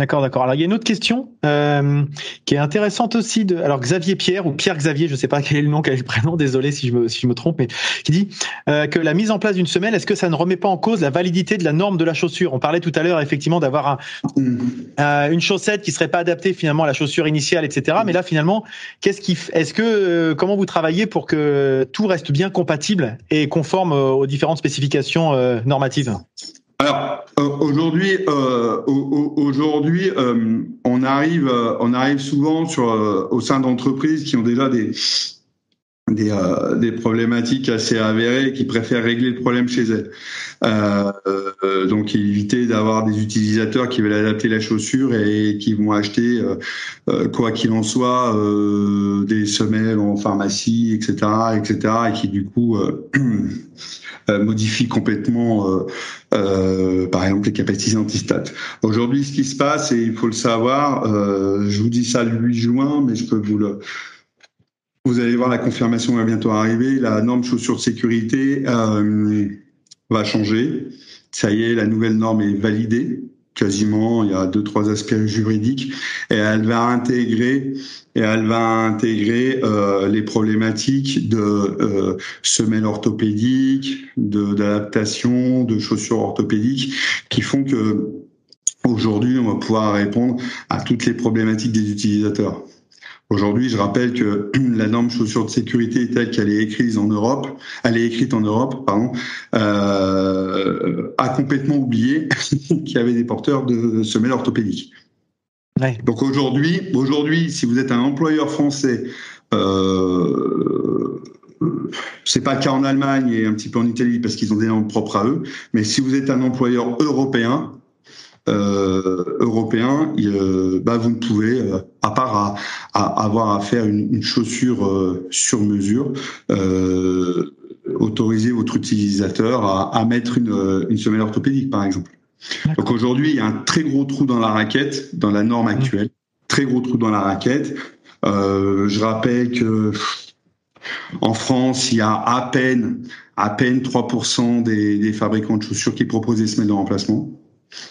D'accord. D'accord. Alors il y a une autre question euh, qui est intéressante aussi de alors Xavier Pierre ou Pierre Xavier, je ne sais pas quel est le nom, quel est le prénom, désolé si je me si je me trompe, mais qui dit euh, que la mise en place d'une semelle, est-ce que ça ne remet pas en cause la validité de la norme de la chaussure? On parlait tout à l'heure effectivement d'avoir un, euh, une chaussette qui serait pas adaptée finalement à la chaussure initiale, etc. Mais là finalement, qu'est-ce qui est-ce que euh, comment vous travaillez pour que tout reste bien compatible et conforme aux différentes spécifications euh, normatives? Alors euh, aujourd'hui, euh, aujourd'hui, euh, on arrive, euh, on arrive souvent sur au sein d'entreprises qui ont déjà des des, problématiques assez avérées qui préfèrent régler le problème chez elles. Euh, donc éviter d'avoir des utilisateurs qui veulent adapter la chaussure et qui vont acheter, quoi qu'il en soit, des semelles en pharmacie, etc., etc., et qui du coup Euh, [clears throat] modifie complètement, euh, euh, par exemple, les capacités antistat. Aujourd'hui, ce qui se passe, et il faut le savoir, je vous dis ça le 8 juin, mais je peux vous le... Vous allez voir, la confirmation va bientôt arriver. La norme chaussure de sécurité va changer. Ça y est, la nouvelle norme est validée quasiment, il y a deux trois aspects juridiques et elle va intégrer et elle va intégrer euh, les problématiques de euh, semelles orthopédiques, de d'adaptation, de chaussures orthopédiques qui font que Aujourd'hui, on va pouvoir répondre à toutes les problématiques des utilisateurs. Aujourd'hui, je rappelle que [clears throat] la norme chaussures de sécurité telle qu'elle est écrite en Europe, elle est écrite en Europe, pardon, euh, a complètement oublié [laughs] qu'il y avait des porteurs de semelles orthopédiques. Donc aujourd'hui, aujourd'hui, si vous êtes un employeur français, euh, c'est pas le cas en Allemagne et un petit peu en Italie parce qu'ils ont des normes propres à eux, mais si vous êtes un employeur européen, euh, européen, euh, bah, vous ne pouvez, euh, à part à, avoir à faire une, chaussure sur mesure, autoriser votre utilisateur à, mettre une, une semelle orthopédique, par exemple. Donc aujourd'hui, il y a un très gros trou dans la raquette, dans la norme mmh. actuelle. Très gros trou dans la raquette. je rappelle que en France, il y a à peine, à peine 3% des, des fabricants de chaussures qui proposent des semelles de remplacement.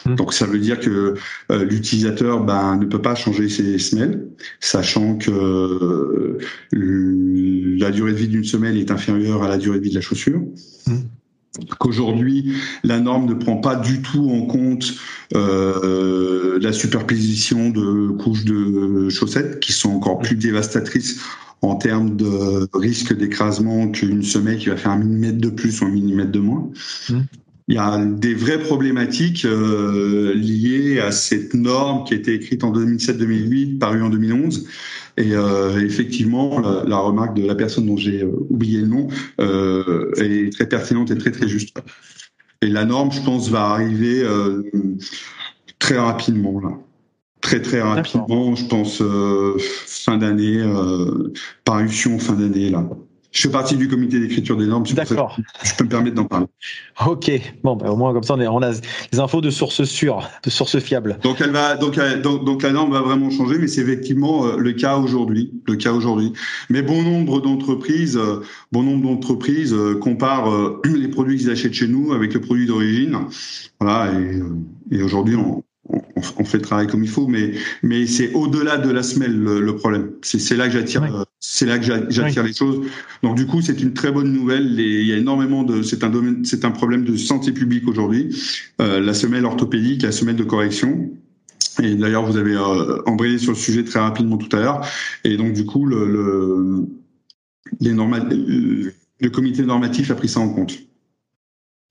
Mmh. Donc ça veut dire que euh, l'utilisateur ben, ne peut pas changer ses semelles, sachant que euh, la durée de vie d'une semelle est inférieure à la durée de vie de la chaussure. Mmh. Qu'aujourd'hui, la norme ne prend pas du tout en compte euh, la superposition de couches de chaussettes qui sont encore plus dévastatrices en termes de risque d'écrasement qu'une semelle qui va faire un millimètre de plus ou un millimètre de moins. Mmh il y a des vraies problématiques euh, liées à cette norme qui a été écrite en 2007-2008, parue en 2011. Et euh, effectivement, la, remarque de la personne dont j'ai euh, oublié le nom euh, est très pertinente et très très juste. Et la norme, je pense, va arriver euh, très rapidement là. Très très rapidement, je pense fin d'année, parution fin d'année là. Je fais partie du comité d'écriture des normes. D'accord. Je peux me permettre d'en parler. Ok. Bon, ben, au moins comme ça, on, a des infos de sources sûres, de sources fiables. Donc elle va, donc, donc, la norme va vraiment changer, mais c'est effectivement euh, le cas aujourd'hui, le cas aujourd'hui. Mais bon nombre d'entreprises, euh, bon nombre d'entreprises euh, comparent les produits qu'ils achètent chez nous avec le produit d'origine. Voilà. Et, et aujourd'hui, on, on, fait le travail comme il faut, mais mais c'est au-delà de la semelle le, problème. C'est là que j'attire, euh, c'est là que j'attire les choses. Donc du coup, c'est une très bonne nouvelle. il y a énormément de, c'est un domaine, c'est un problème de santé publique aujourd'hui. Euh, la semelle orthopédique, la semelle de correction. Et d'ailleurs, vous avez euh, embrayé sur le sujet très rapidement tout à l'heure. Et donc du coup, le, le les le comité normatif a pris ça en compte.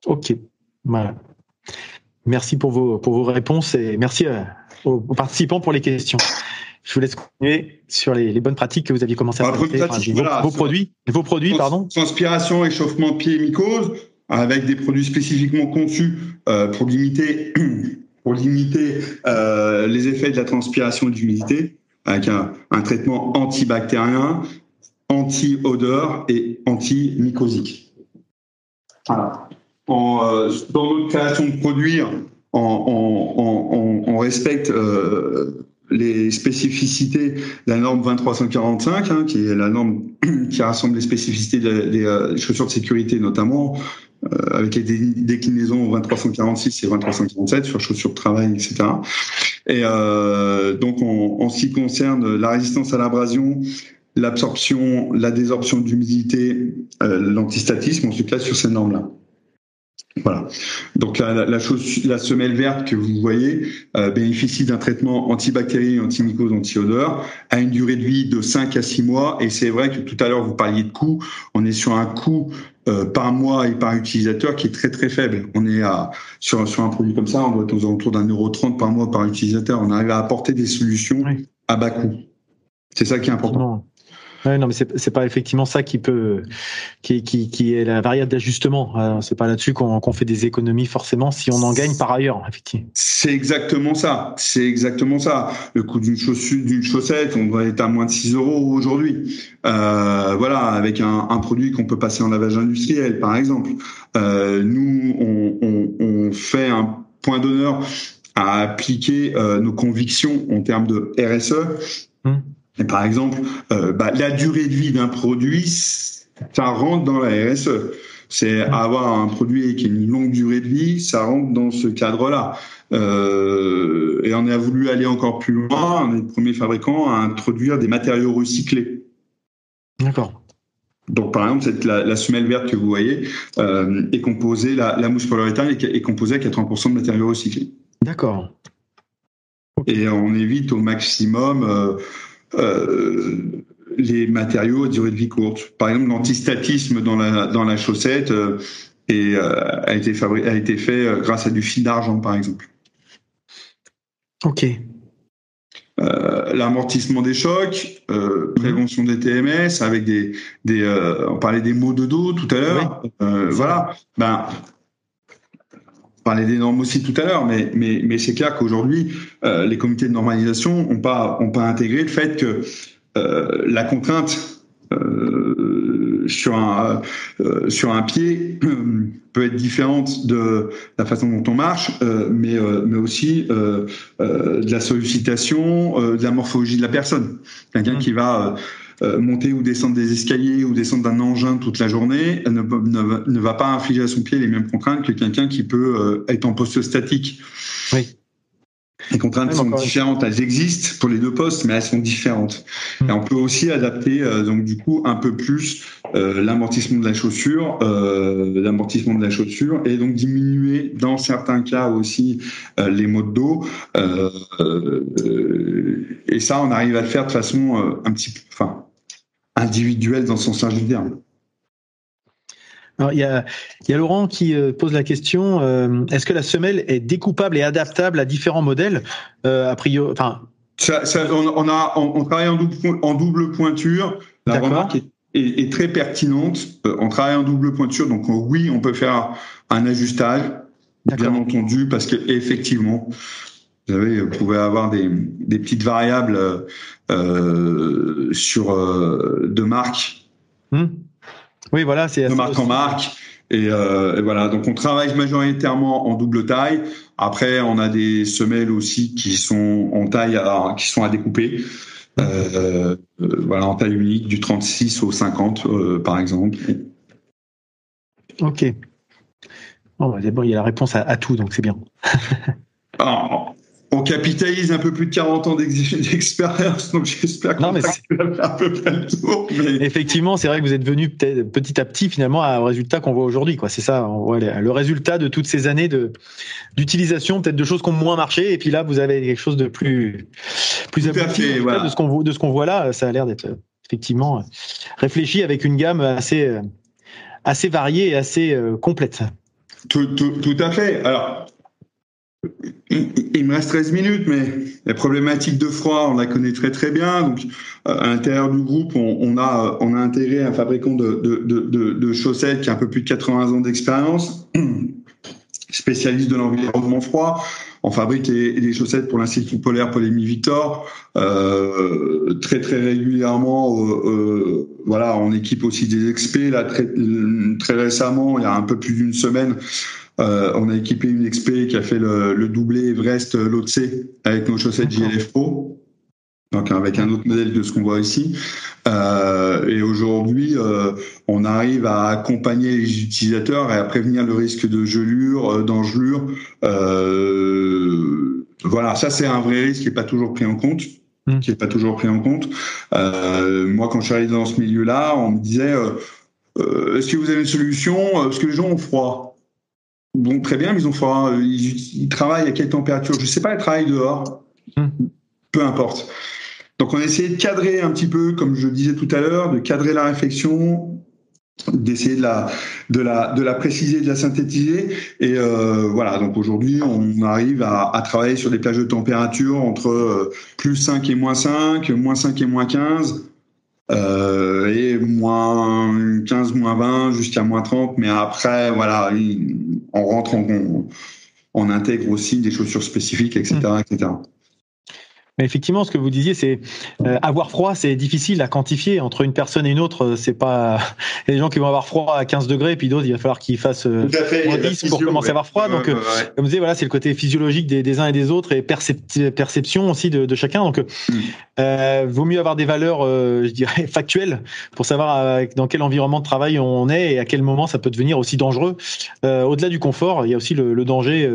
Ok, voilà. Merci pour vos, pour vos réponses et merci euh, aux, participants pour les questions. Je vous laisse continuer sur les, bonnes pratiques que vous aviez commencé à présenter. vos, produits, vos produits, pardon. Transpiration, échauffement pied, mycose, avec des produits spécifiquement conçus euh, pour limiter, [clears throat] pour limiter euh, les effets de la transpiration et de l'humidité, avec un, un traitement antibactérien, anti-odeur et anti-mycosique. Voilà. Euh, dans notre création de produits, on, respecte euh, les spécificités de la norme 2345, hein, qui est la norme [clears throat] qui rassemble les spécificités des, euh, chaussures de sécurité notamment, avec les déclinaisons 2346 et 2347 sur chaussures de travail, etc. Et donc, en, ce qui concerne la résistance à l'abrasion, l'absorption, la désorption d'humidité, l'antistatisme, on se place sur ces normes-là. Voilà. Donc la, la, la, semelle verte que vous voyez euh, bénéficie d'un traitement antibactérien, antimycose, anti-odeur à une durée de vie de 5 à 6 mois. Et c'est vrai que tout à l'heure vous parliez de coût. On est sur un coût euh, par mois et par utilisateur qui est très très faible. On est à, sur, sur un produit comme ça, on doit être aux alentours d'un euro 30 par mois par utilisateur. On arrive à apporter des solutions à bas coût. C'est ça qui est important. Ouais, non, mais c'est pas effectivement ça qui peut, qui, qui, qui est la variable d'ajustement. C'est pas là-dessus qu'on fait des économies forcément si on en gagne par ailleurs, effectivement. C'est exactement ça. C'est exactement ça. Le coût d'une chaussure, d'une chaussette, on doit être à moins de 6 euros aujourd'hui. Euh, voilà, avec un, un produit qu'on peut passer en lavage industriel, par exemple. Euh, nous, on, on, on fait un point d'honneur à appliquer euh, nos convictions en termes de RSE. Hum par exemple, euh, bah, la durée de vie d'un produit, ça rentre dans la RSE. C'est avoir un produit qui a une longue durée de vie, ça rentre dans ce cadre-là. Euh, et on a voulu aller encore plus loin. On est le premier fabricant à introduire des matériaux recyclés. D'accord. Donc, par exemple, cette, la, semelle verte que vous voyez euh, est composée, la, la mousse polyuréthane est, est composée à 80% de matériaux recyclés. D'accord. et on évite au maximum les matériaux à durée de vie courte. Par exemple, l'antistatisme dans la, dans la chaussette et, a, été a été fait grâce à du fil d'argent, par exemple. Ok. Euh, l'amortissement des chocs, euh, prévention des TMS, avec des, des euh, on parlait des maux de dos tout à l'heure. voilà. Ben, parlait des normes aussi tout à l'heure, mais, mais, mais c'est clair qu'aujourd'hui, les comités de normalisation n'ont pas, ont pas intégré le fait que la contrainte sur un euh, sur un pied [clears throat] peut être différente de la façon dont on marche, euh, mais euh, mais aussi de la sollicitation, de la morphologie de la personne. Quelqu'un mmh. qui va monter ou descendre des escaliers ou descendre d'un engin toute la journée ne, ne, ne, va pas infliger à son pied les mêmes contraintes que quelqu'un qui peut être en poste statique. Oui. Les contraintes sont différentes, elles existent pour les deux postes, mais elles sont différentes. Et on peut aussi adapter euh, donc du coup un peu plus euh, l'amortissement de la chaussure, euh, l'amortissement de la chaussure, et donc diminuer dans certains cas aussi euh, les maux de dos. et ça, on arrive à le faire de façon un petit peu, enfin, individuelle dans son sens du terme. Alors, il y a, il y a Laurent qui euh, pose la question euh, est-ce que la semelle est découpable et adaptable à différents modèles? Euh, A priori, enfin. Ça, ça, on, a, on, travaille en double, en double pointure. La remarque est, est, très pertinente. on travaille en double pointure, donc oui, on peut faire un ajustage, bien entendu, parce que effectivement, vous savez, vous pouvez avoir des, des petites variables euh, sur de marque. Hmm. Oui, voilà, c'est de marque en marque. Euh, et, voilà, donc on travaille majoritairement en double taille. Après, on a des semelles aussi qui sont en taille, à, qui sont à découper. Euh, euh, voilà, en taille unique, du 36 au 50, par exemple. Ok. Bon, bah, bon, il y a la réponse à, tout, donc c'est bien. [laughs] Alors, on capitalise un peu plus de 40 ans [laughs] d'expérience, donc j'espère qu'on va faire un peu près le tour. Effectivement, c'est vrai que vous êtes venu petit à petit finalement au résultat qu'on voit aujourd'hui. Quoi. C'est ça, on voit le résultat de toutes ces années de d'utilisation, peut-être de choses qui ont moins marché, et puis là vous avez quelque chose de plus plus abouti. De ce qu'on de ce qu'on voit là, ça a l'air d'être effectivement réfléchi avec une gamme assez assez variée et assez euh, complète. Tout, tout, tout à fait. Alors il me reste 13 minutes, mais la problématique de froid, on la connaît très très bien. Donc, euh, à l'intérieur du groupe, on, a, on a intégré un fabricant de, de, chaussettes qui a un peu plus de 80 ans d'expérience, [clears throat] spécialiste de l'environnement froid. On fabrique des chaussettes pour l'Institut polaire Polémie Victor. Euh, très très régulièrement, euh, voilà, on équipe aussi des experts. Là, très, très récemment, il y a un peu plus d'une semaine, euh, on a équipé une XP qui a fait le, le doublé Everest Lotse avec nos chaussettes JLF Pro, donc avec un autre modèle de ce qu'on voit ici. Euh, et aujourd'hui, euh, on arrive à accompagner les utilisateurs et à prévenir le risque de gelure, euh, d'engelure. Euh, voilà, ça c'est un vrai risque qui n'est pas toujours pris en compte mmh. qui est pas toujours pris en compte. moi, quand je suis arrivé dans ce milieu-là, on me disait est-ce que vous avez une solution? Parce que les gens ont froid. Bon, très bien, mais ils ont froid. Ils, travaillent à quelle température? Je ne sais pas, ils travaillent dehors. Hmm. Peu importe. Donc, on a essayé de cadrer un petit peu, comme je disais tout à l'heure, de cadrer la réflexion, d'essayer de la, de, la, de la préciser, de la synthétiser. Et euh, voilà, donc aujourd'hui, on arrive à, à, travailler sur des plages de température entre euh, plus 5 et moins 5, moins 5 et moins 15. Euh, et moins 15, moins 20, jusqu'à moins 30. Mais après, voilà, on rentre, on, on intègre aussi des chaussures spécifiques, etc., etc. Mais effectivement, ce que vous disiez, c'est euh, avoir froid, c'est difficile à quantifier entre une personne et une autre. Euh, c'est pas il y a des gens qui vont avoir froid à 15 degrés, puis d'autres il va falloir qu'ils fassent euh, 10 pour commencer à avoir froid. donc, euh, comme vous disiez, voilà, c'est le côté physiologique des, des, uns et des autres et perception aussi de, de chacun. Donc, mm. euh, vaut mieux avoir des valeurs, je dirais, [laughs] factuelles pour savoir dans quel environnement de travail on est et à quel moment ça peut devenir aussi dangereux. Au-delà du confort, il y a aussi le, le danger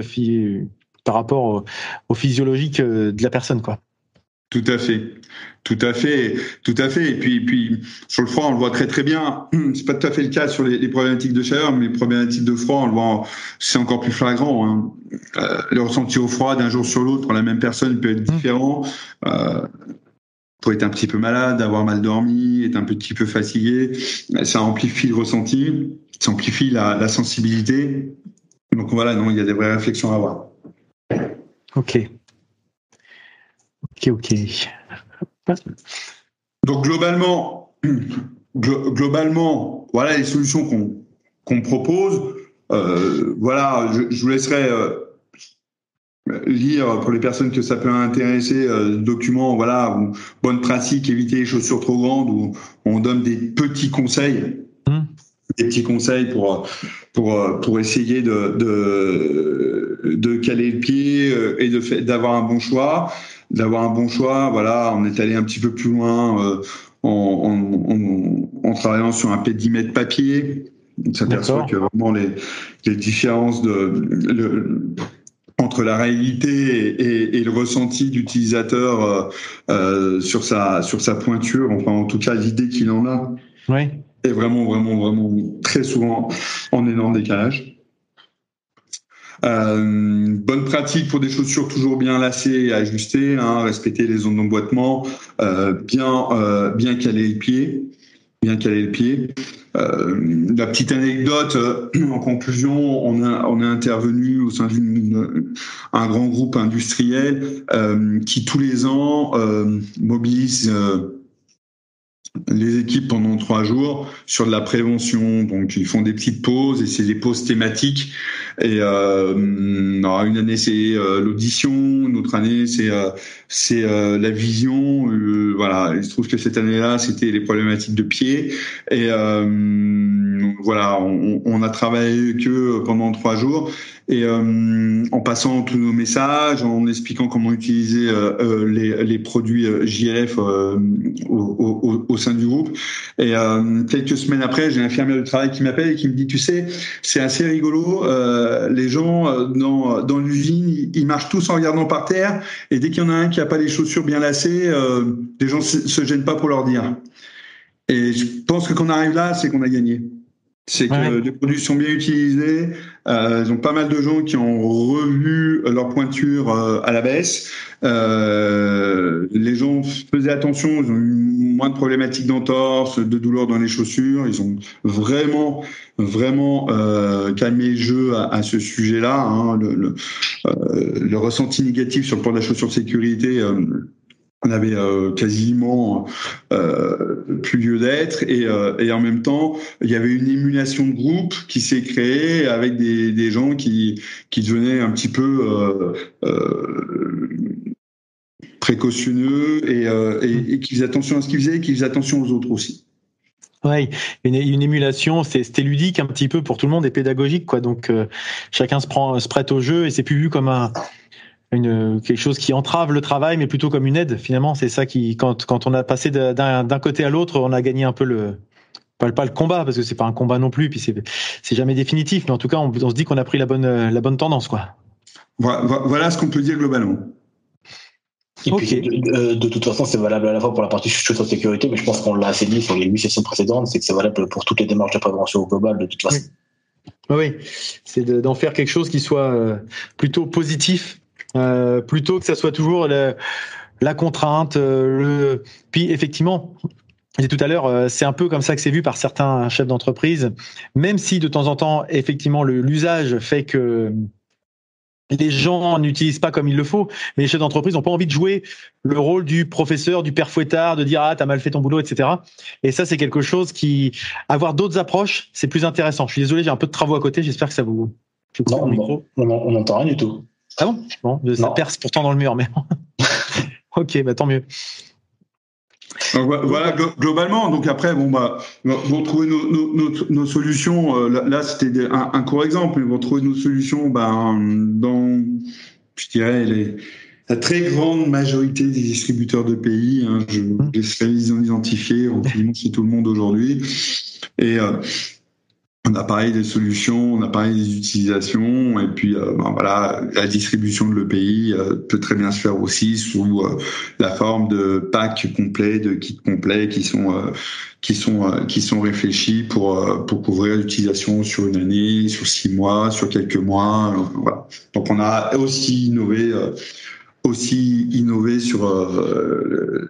par rapport au, au physiologique de la personne, quoi. Tout à fait. Tout à fait, tout à fait. Et puis, puis sur le froid, on le voit très très bien. [clears throat] C'est pas tout à fait le cas sur les, problématiques de chaleur, mais les problématiques de froid, on le voit, c'est encore plus flagrant. Hein. Euh, le ressenti au froid d'un jour sur l'autre pour la même personne peut être mmh. différent. Euh, pour être un petit peu malade, avoir mal dormi, être un petit peu fatigué, ça amplifie le ressenti, ça amplifie la, la sensibilité. Donc voilà, non, il y a des vraies réflexions à avoir. Ok. Ok, ok. Donc globalement, globalement, voilà les solutions qu'on qu'on propose. Euh, voilà, je, vous laisserai euh, lire pour les personnes que ça peut intéresser euh, document. Voilà, bonne pratique, éviter les chaussures trop grandes où on donne des petits conseils. Mmh. Des petits conseils pour pour pour essayer de de, de caler le pied et de d'avoir un bon choix d'avoir un bon choix. Voilà, on est allé un petit peu plus loin euh, en, en, travaillant sur un pédimètre papier. On s'aperçoit que vraiment les, les différences de, le, entre la réalité et, et, le ressenti d'utilisateur euh, euh, sur sa sur sa pointure, enfin en tout cas l'idée qu'il en a, oui. Est vraiment vraiment vraiment très souvent en énorme décalage. Euh, bonne pratique pour des chaussures toujours bien lacées et ajustées, hein, respecter les zones d'emboîtement, euh, bien euh, bien caler le pied, bien caler le pied. Euh, la petite anecdote en conclusion, on a on a intervenu au sein d'un grand groupe industriel qui tous les ans mobilise les équipes pendant trois jours sur de la prévention. Donc ils font des petites pauses et c'est des pauses thématiques. Et euh, une année c'est euh, l'audition, une autre année c'est euh, c'est la vision. voilà, il se trouve que cette année-là c'était les problématiques de pied. Et voilà, on, a travaillé que pendant trois jours et euh, en passant tous nos messages, en expliquant comment utiliser les, produits JLF euh, au, sein du groupe. Et quelques semaines après, j'ai un infirmière de travail qui m'appelle et qui me dit, tu sais, c'est assez rigolo, les gens dans, dans l'usine, ils marchent tous en regardant par terre, et dès qu'il y en a un qui a pas les chaussures bien lacées, les gens se gênent pas pour leur dire. Et je pense que quand on arrive là, c'est qu'on a gagné. C'est que les produits sont bien utilisés. Euh, ils ont pas mal de gens qui ont revu leur pointure euh, à la baisse. Euh, les gens faisaient attention. Ils ont eu moins de problématiques d'entorse, de douleurs dans les chaussures. Ils ont vraiment, vraiment euh, calmé le jeu à, à ce sujet-là. Hein. Le, le, euh, le, ressenti négatif sur le point de la chaussure de sécurité on avait euh, quasiment euh, plus lieu d'être et, euh, et, en même temps il y avait une émulation de groupe qui s'est créée avec des, des, gens qui qui devenaient un petit peu euh, euh précautionneux et, et, et, qui faisaient attention à ce qu'ils faisaient et qui faisaient attention aux autres aussi. Une, une émulation, c'était ludique un petit peu pour tout le monde et pédagogique quoi. Donc chacun se prend se prête au jeu et c'est plus vu comme un une, quelque chose qui entrave le travail, mais plutôt comme une aide. Finalement, c'est ça qui, quand, quand on a passé d'un côté à l'autre, on a gagné un peu le, pas, pas le combat parce que c'est pas un combat non plus, puis c'est c'est jamais définitif, mais en tout cas, on, on se dit qu'on a pris la bonne la bonne tendance, quoi. Voilà, ce qu'on peut dire globalement. Et puis, de, toute façon, c'est valable à la fois pour la partie chaussure sécurité, mais je pense qu'on l'a assez dit sur les huit sessions précédentes, c'est que c'est valable pour toutes les démarches de prévention au global, de toute façon. Oui, c'est d'en faire quelque chose qui soit euh, plutôt positif euh, plutôt que ça soit toujours la, la contrainte. Euh, le... Puis effectivement, et tout à l'heure, euh, c'est un peu comme ça que c'est vu par certains chefs d'entreprise, même si de temps en temps, effectivement, l'usage fait que les gens n'utilisent pas comme il le faut, mais les chefs d'entreprise n'ont pas envie de jouer le rôle du professeur, du père fouettard, de dire ah t'as mal fait ton boulot, etc. Et ça c'est quelque chose qui avoir d'autres approches, c'est plus intéressant. Je suis désolé, j'ai un peu de travaux à côté, j'espère que ça vous. Non, on n'entend rien du tout. Ah bon? Bon, ça perce pourtant dans le mur, mais [laughs] ok, bah tant mieux. voilà, globalement, donc après, bon, bah, vont trouver nos, nos, nos, solutions. Euh, là, c'était un, court exemple, mais vont trouver nos solutions ben, dans, je dirais, les, la très grande majorité des distributeurs de pays. Hein, je mmh. laisserai les identifier, c'est tout le monde aujourd'hui. Et, euh, on a pareil des solutions, on a pareil des utilisations, et puis euh, ben voilà, la distribution de l'EPI euh, peut très bien se faire aussi sous euh, la forme de packs complets, de kits complets qui sont qui sont qui sont réfléchis pour pour couvrir l'utilisation sur une année, sur six mois, sur quelques mois. Donc on a aussi innové aussi innové sur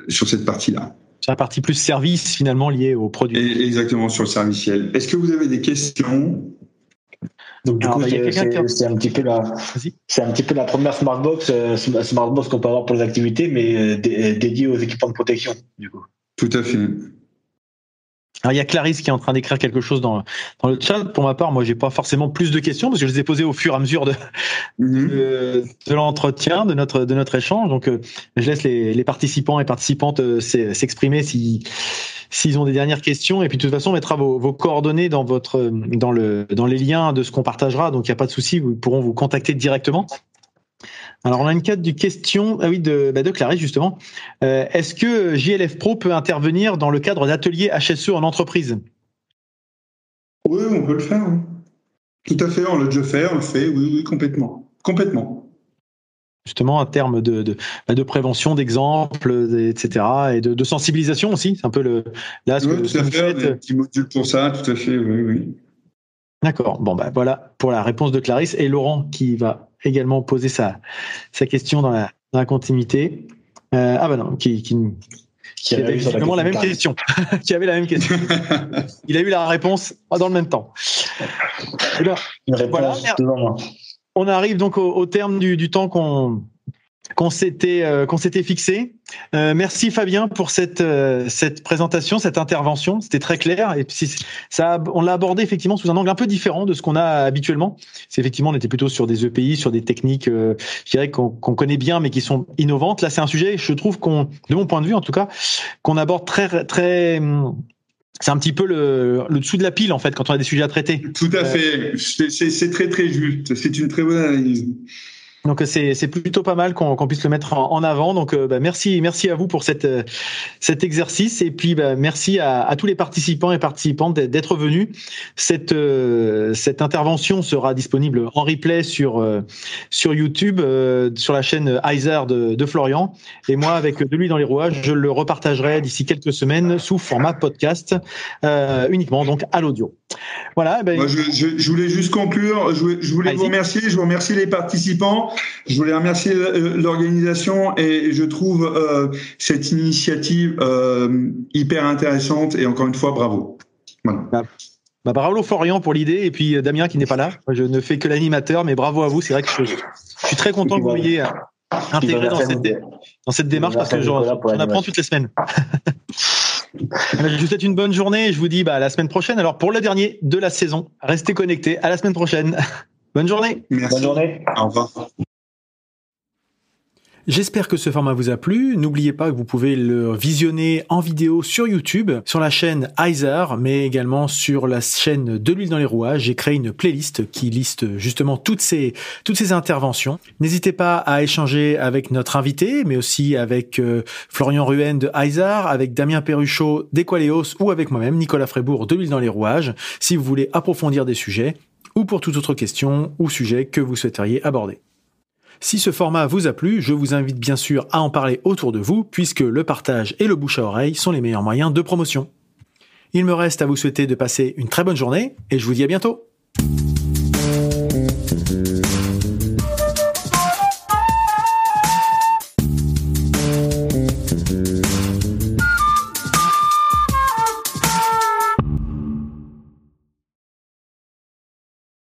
sur cette partie-là sur la partie plus service finalement liée au produit. exactement sur le serviciel. Est-ce que vous avez des questions? Donc du coup, bah, c'est un petit peu la, c'est un petit peu la première smartbox, euh, smartbox qu'on peut avoir pour les activités, mais euh, dédiée aux équipements de protection. Du coup. Tout à fait. Alors il y a Clarisse qui est en train d'écrire quelque chose dans, dans le chat. Pour ma part, moi j'ai pas forcément plus de questions parce que je les ai posées au fur et à mesure de mhm. de, l'entretien, de notre de notre échange. Donc euh, je laisse les, les participants et participantes euh, s'exprimer si s'ils ont des dernières questions. Et puis de toute façon, on mettra vos, vos coordonnées dans votre dans le dans les liens de ce qu'on partagera. Donc il n'y a pas de souci, vous pourront vous contacter directement. Alors, on a une du question ah oui, de, bah de Clarisse, justement. Euh, est-ce que JLF Pro peut intervenir dans le cadre d'ateliers HSE en entreprise? Oui, on peut le faire. Tout à fait, on l'a déjà fait, on le fait, oui, oui, complètement. Complètement. Justement, en termes de, de, bah, de prévention, d'exemple, etc., et de, de sensibilisation aussi. C'est un peu le. Là, ce oui, que, tout à fait, un petit module pour ça, tout à fait, oui, oui. D'accord. Bon, bah voilà pour la réponse de Clarisse. Et Laurent qui va également poser sa, sa question dans la, dans la continuité. Euh, ah bah non, qui, qui, qui avait justement la, même question. [laughs] qui avait la même question. [laughs] Il a eu la réponse dans le même temps. Une réponse voilà, on arrive donc au, au terme du, du temps qu'on qu'on s'était euh, qu'on s'était fixé. Euh, merci Fabien pour cette euh, cette présentation, cette intervention. C'était très clair et puis ça on l'a abordé effectivement sous un angle un peu différent de ce qu'on a habituellement. C'est effectivement on était plutôt sur des EPI, sur des techniques, je dirais qu'on connaît bien mais qui sont innovantes. Là c'est un sujet, je trouve qu'on, de mon point de vue en tout cas, qu'on aborde très très c'est un petit peu le, le dessous de la pile en fait quand on a des sujets à traiter. Tout à fait. C'est très très juste. C'est une très bonne analyse. Donc c'est plutôt pas mal qu'on puisse le mettre en, avant. Donc euh, bah, merci merci à vous pour cette euh, cet exercice et puis bah, merci à, à, tous les participants et participantes d'être venus. Cette euh, cette intervention sera disponible en replay sur sur YouTube sur la chaîne Heiser de, de, Florian et moi avec de lui dans les rouages je le repartagerai d'ici quelques semaines sous format podcast uniquement donc à l'audio. Voilà. Ben, je, je, je, voulais juste conclure. Je voulais, je voulais vous remercier. Je vous remercie les participants. Je voulais remercier euh, l'organisation et je trouve euh, cette initiative euh, hyper intéressante et encore une fois bravo. Voilà. Bah, bah bravo Florian pour l'idée et puis Damien qui n'est pas là. Je ne fais que l'animateur, mais bravo à vous. C'est vrai que je, suis très content que vous m'ayez intégré dans cette, dans cette démarche parce que j'en apprends toutes les semaines. [laughs] je vous souhaite une bonne journée et je vous dis bah, à la semaine prochaine. Alors pour le dernier de la saison, restez connectés. À la semaine prochaine. [laughs] bonne journée. Merci. Bonne journée. Au revoir. J'espère que ce format vous a plu. N'oubliez pas que vous pouvez le visionner en vidéo sur YouTube, sur la chaîne Heiser, mais également sur la chaîne De l'huile dans les rouages. J'ai créé une playlist qui liste justement toutes ces, toutes ces interventions. N'hésitez pas à échanger avec notre invité, mais aussi avec euh, Florian Ruen de Heiser, avec Damien Perruchot d'Equaleos ou avec moi-même, Nicolas Frébourg de l'huile dans les rouages, si vous voulez approfondir des sujets ou pour toute autre question ou sujet que vous souhaiteriez aborder. Si ce format vous a plu, je vous invite bien sûr à en parler autour de vous, puisque le partage et le bouche à oreille sont les meilleurs moyens de promotion. Il me reste à vous souhaiter de passer une très bonne journée, et je vous dis à bientôt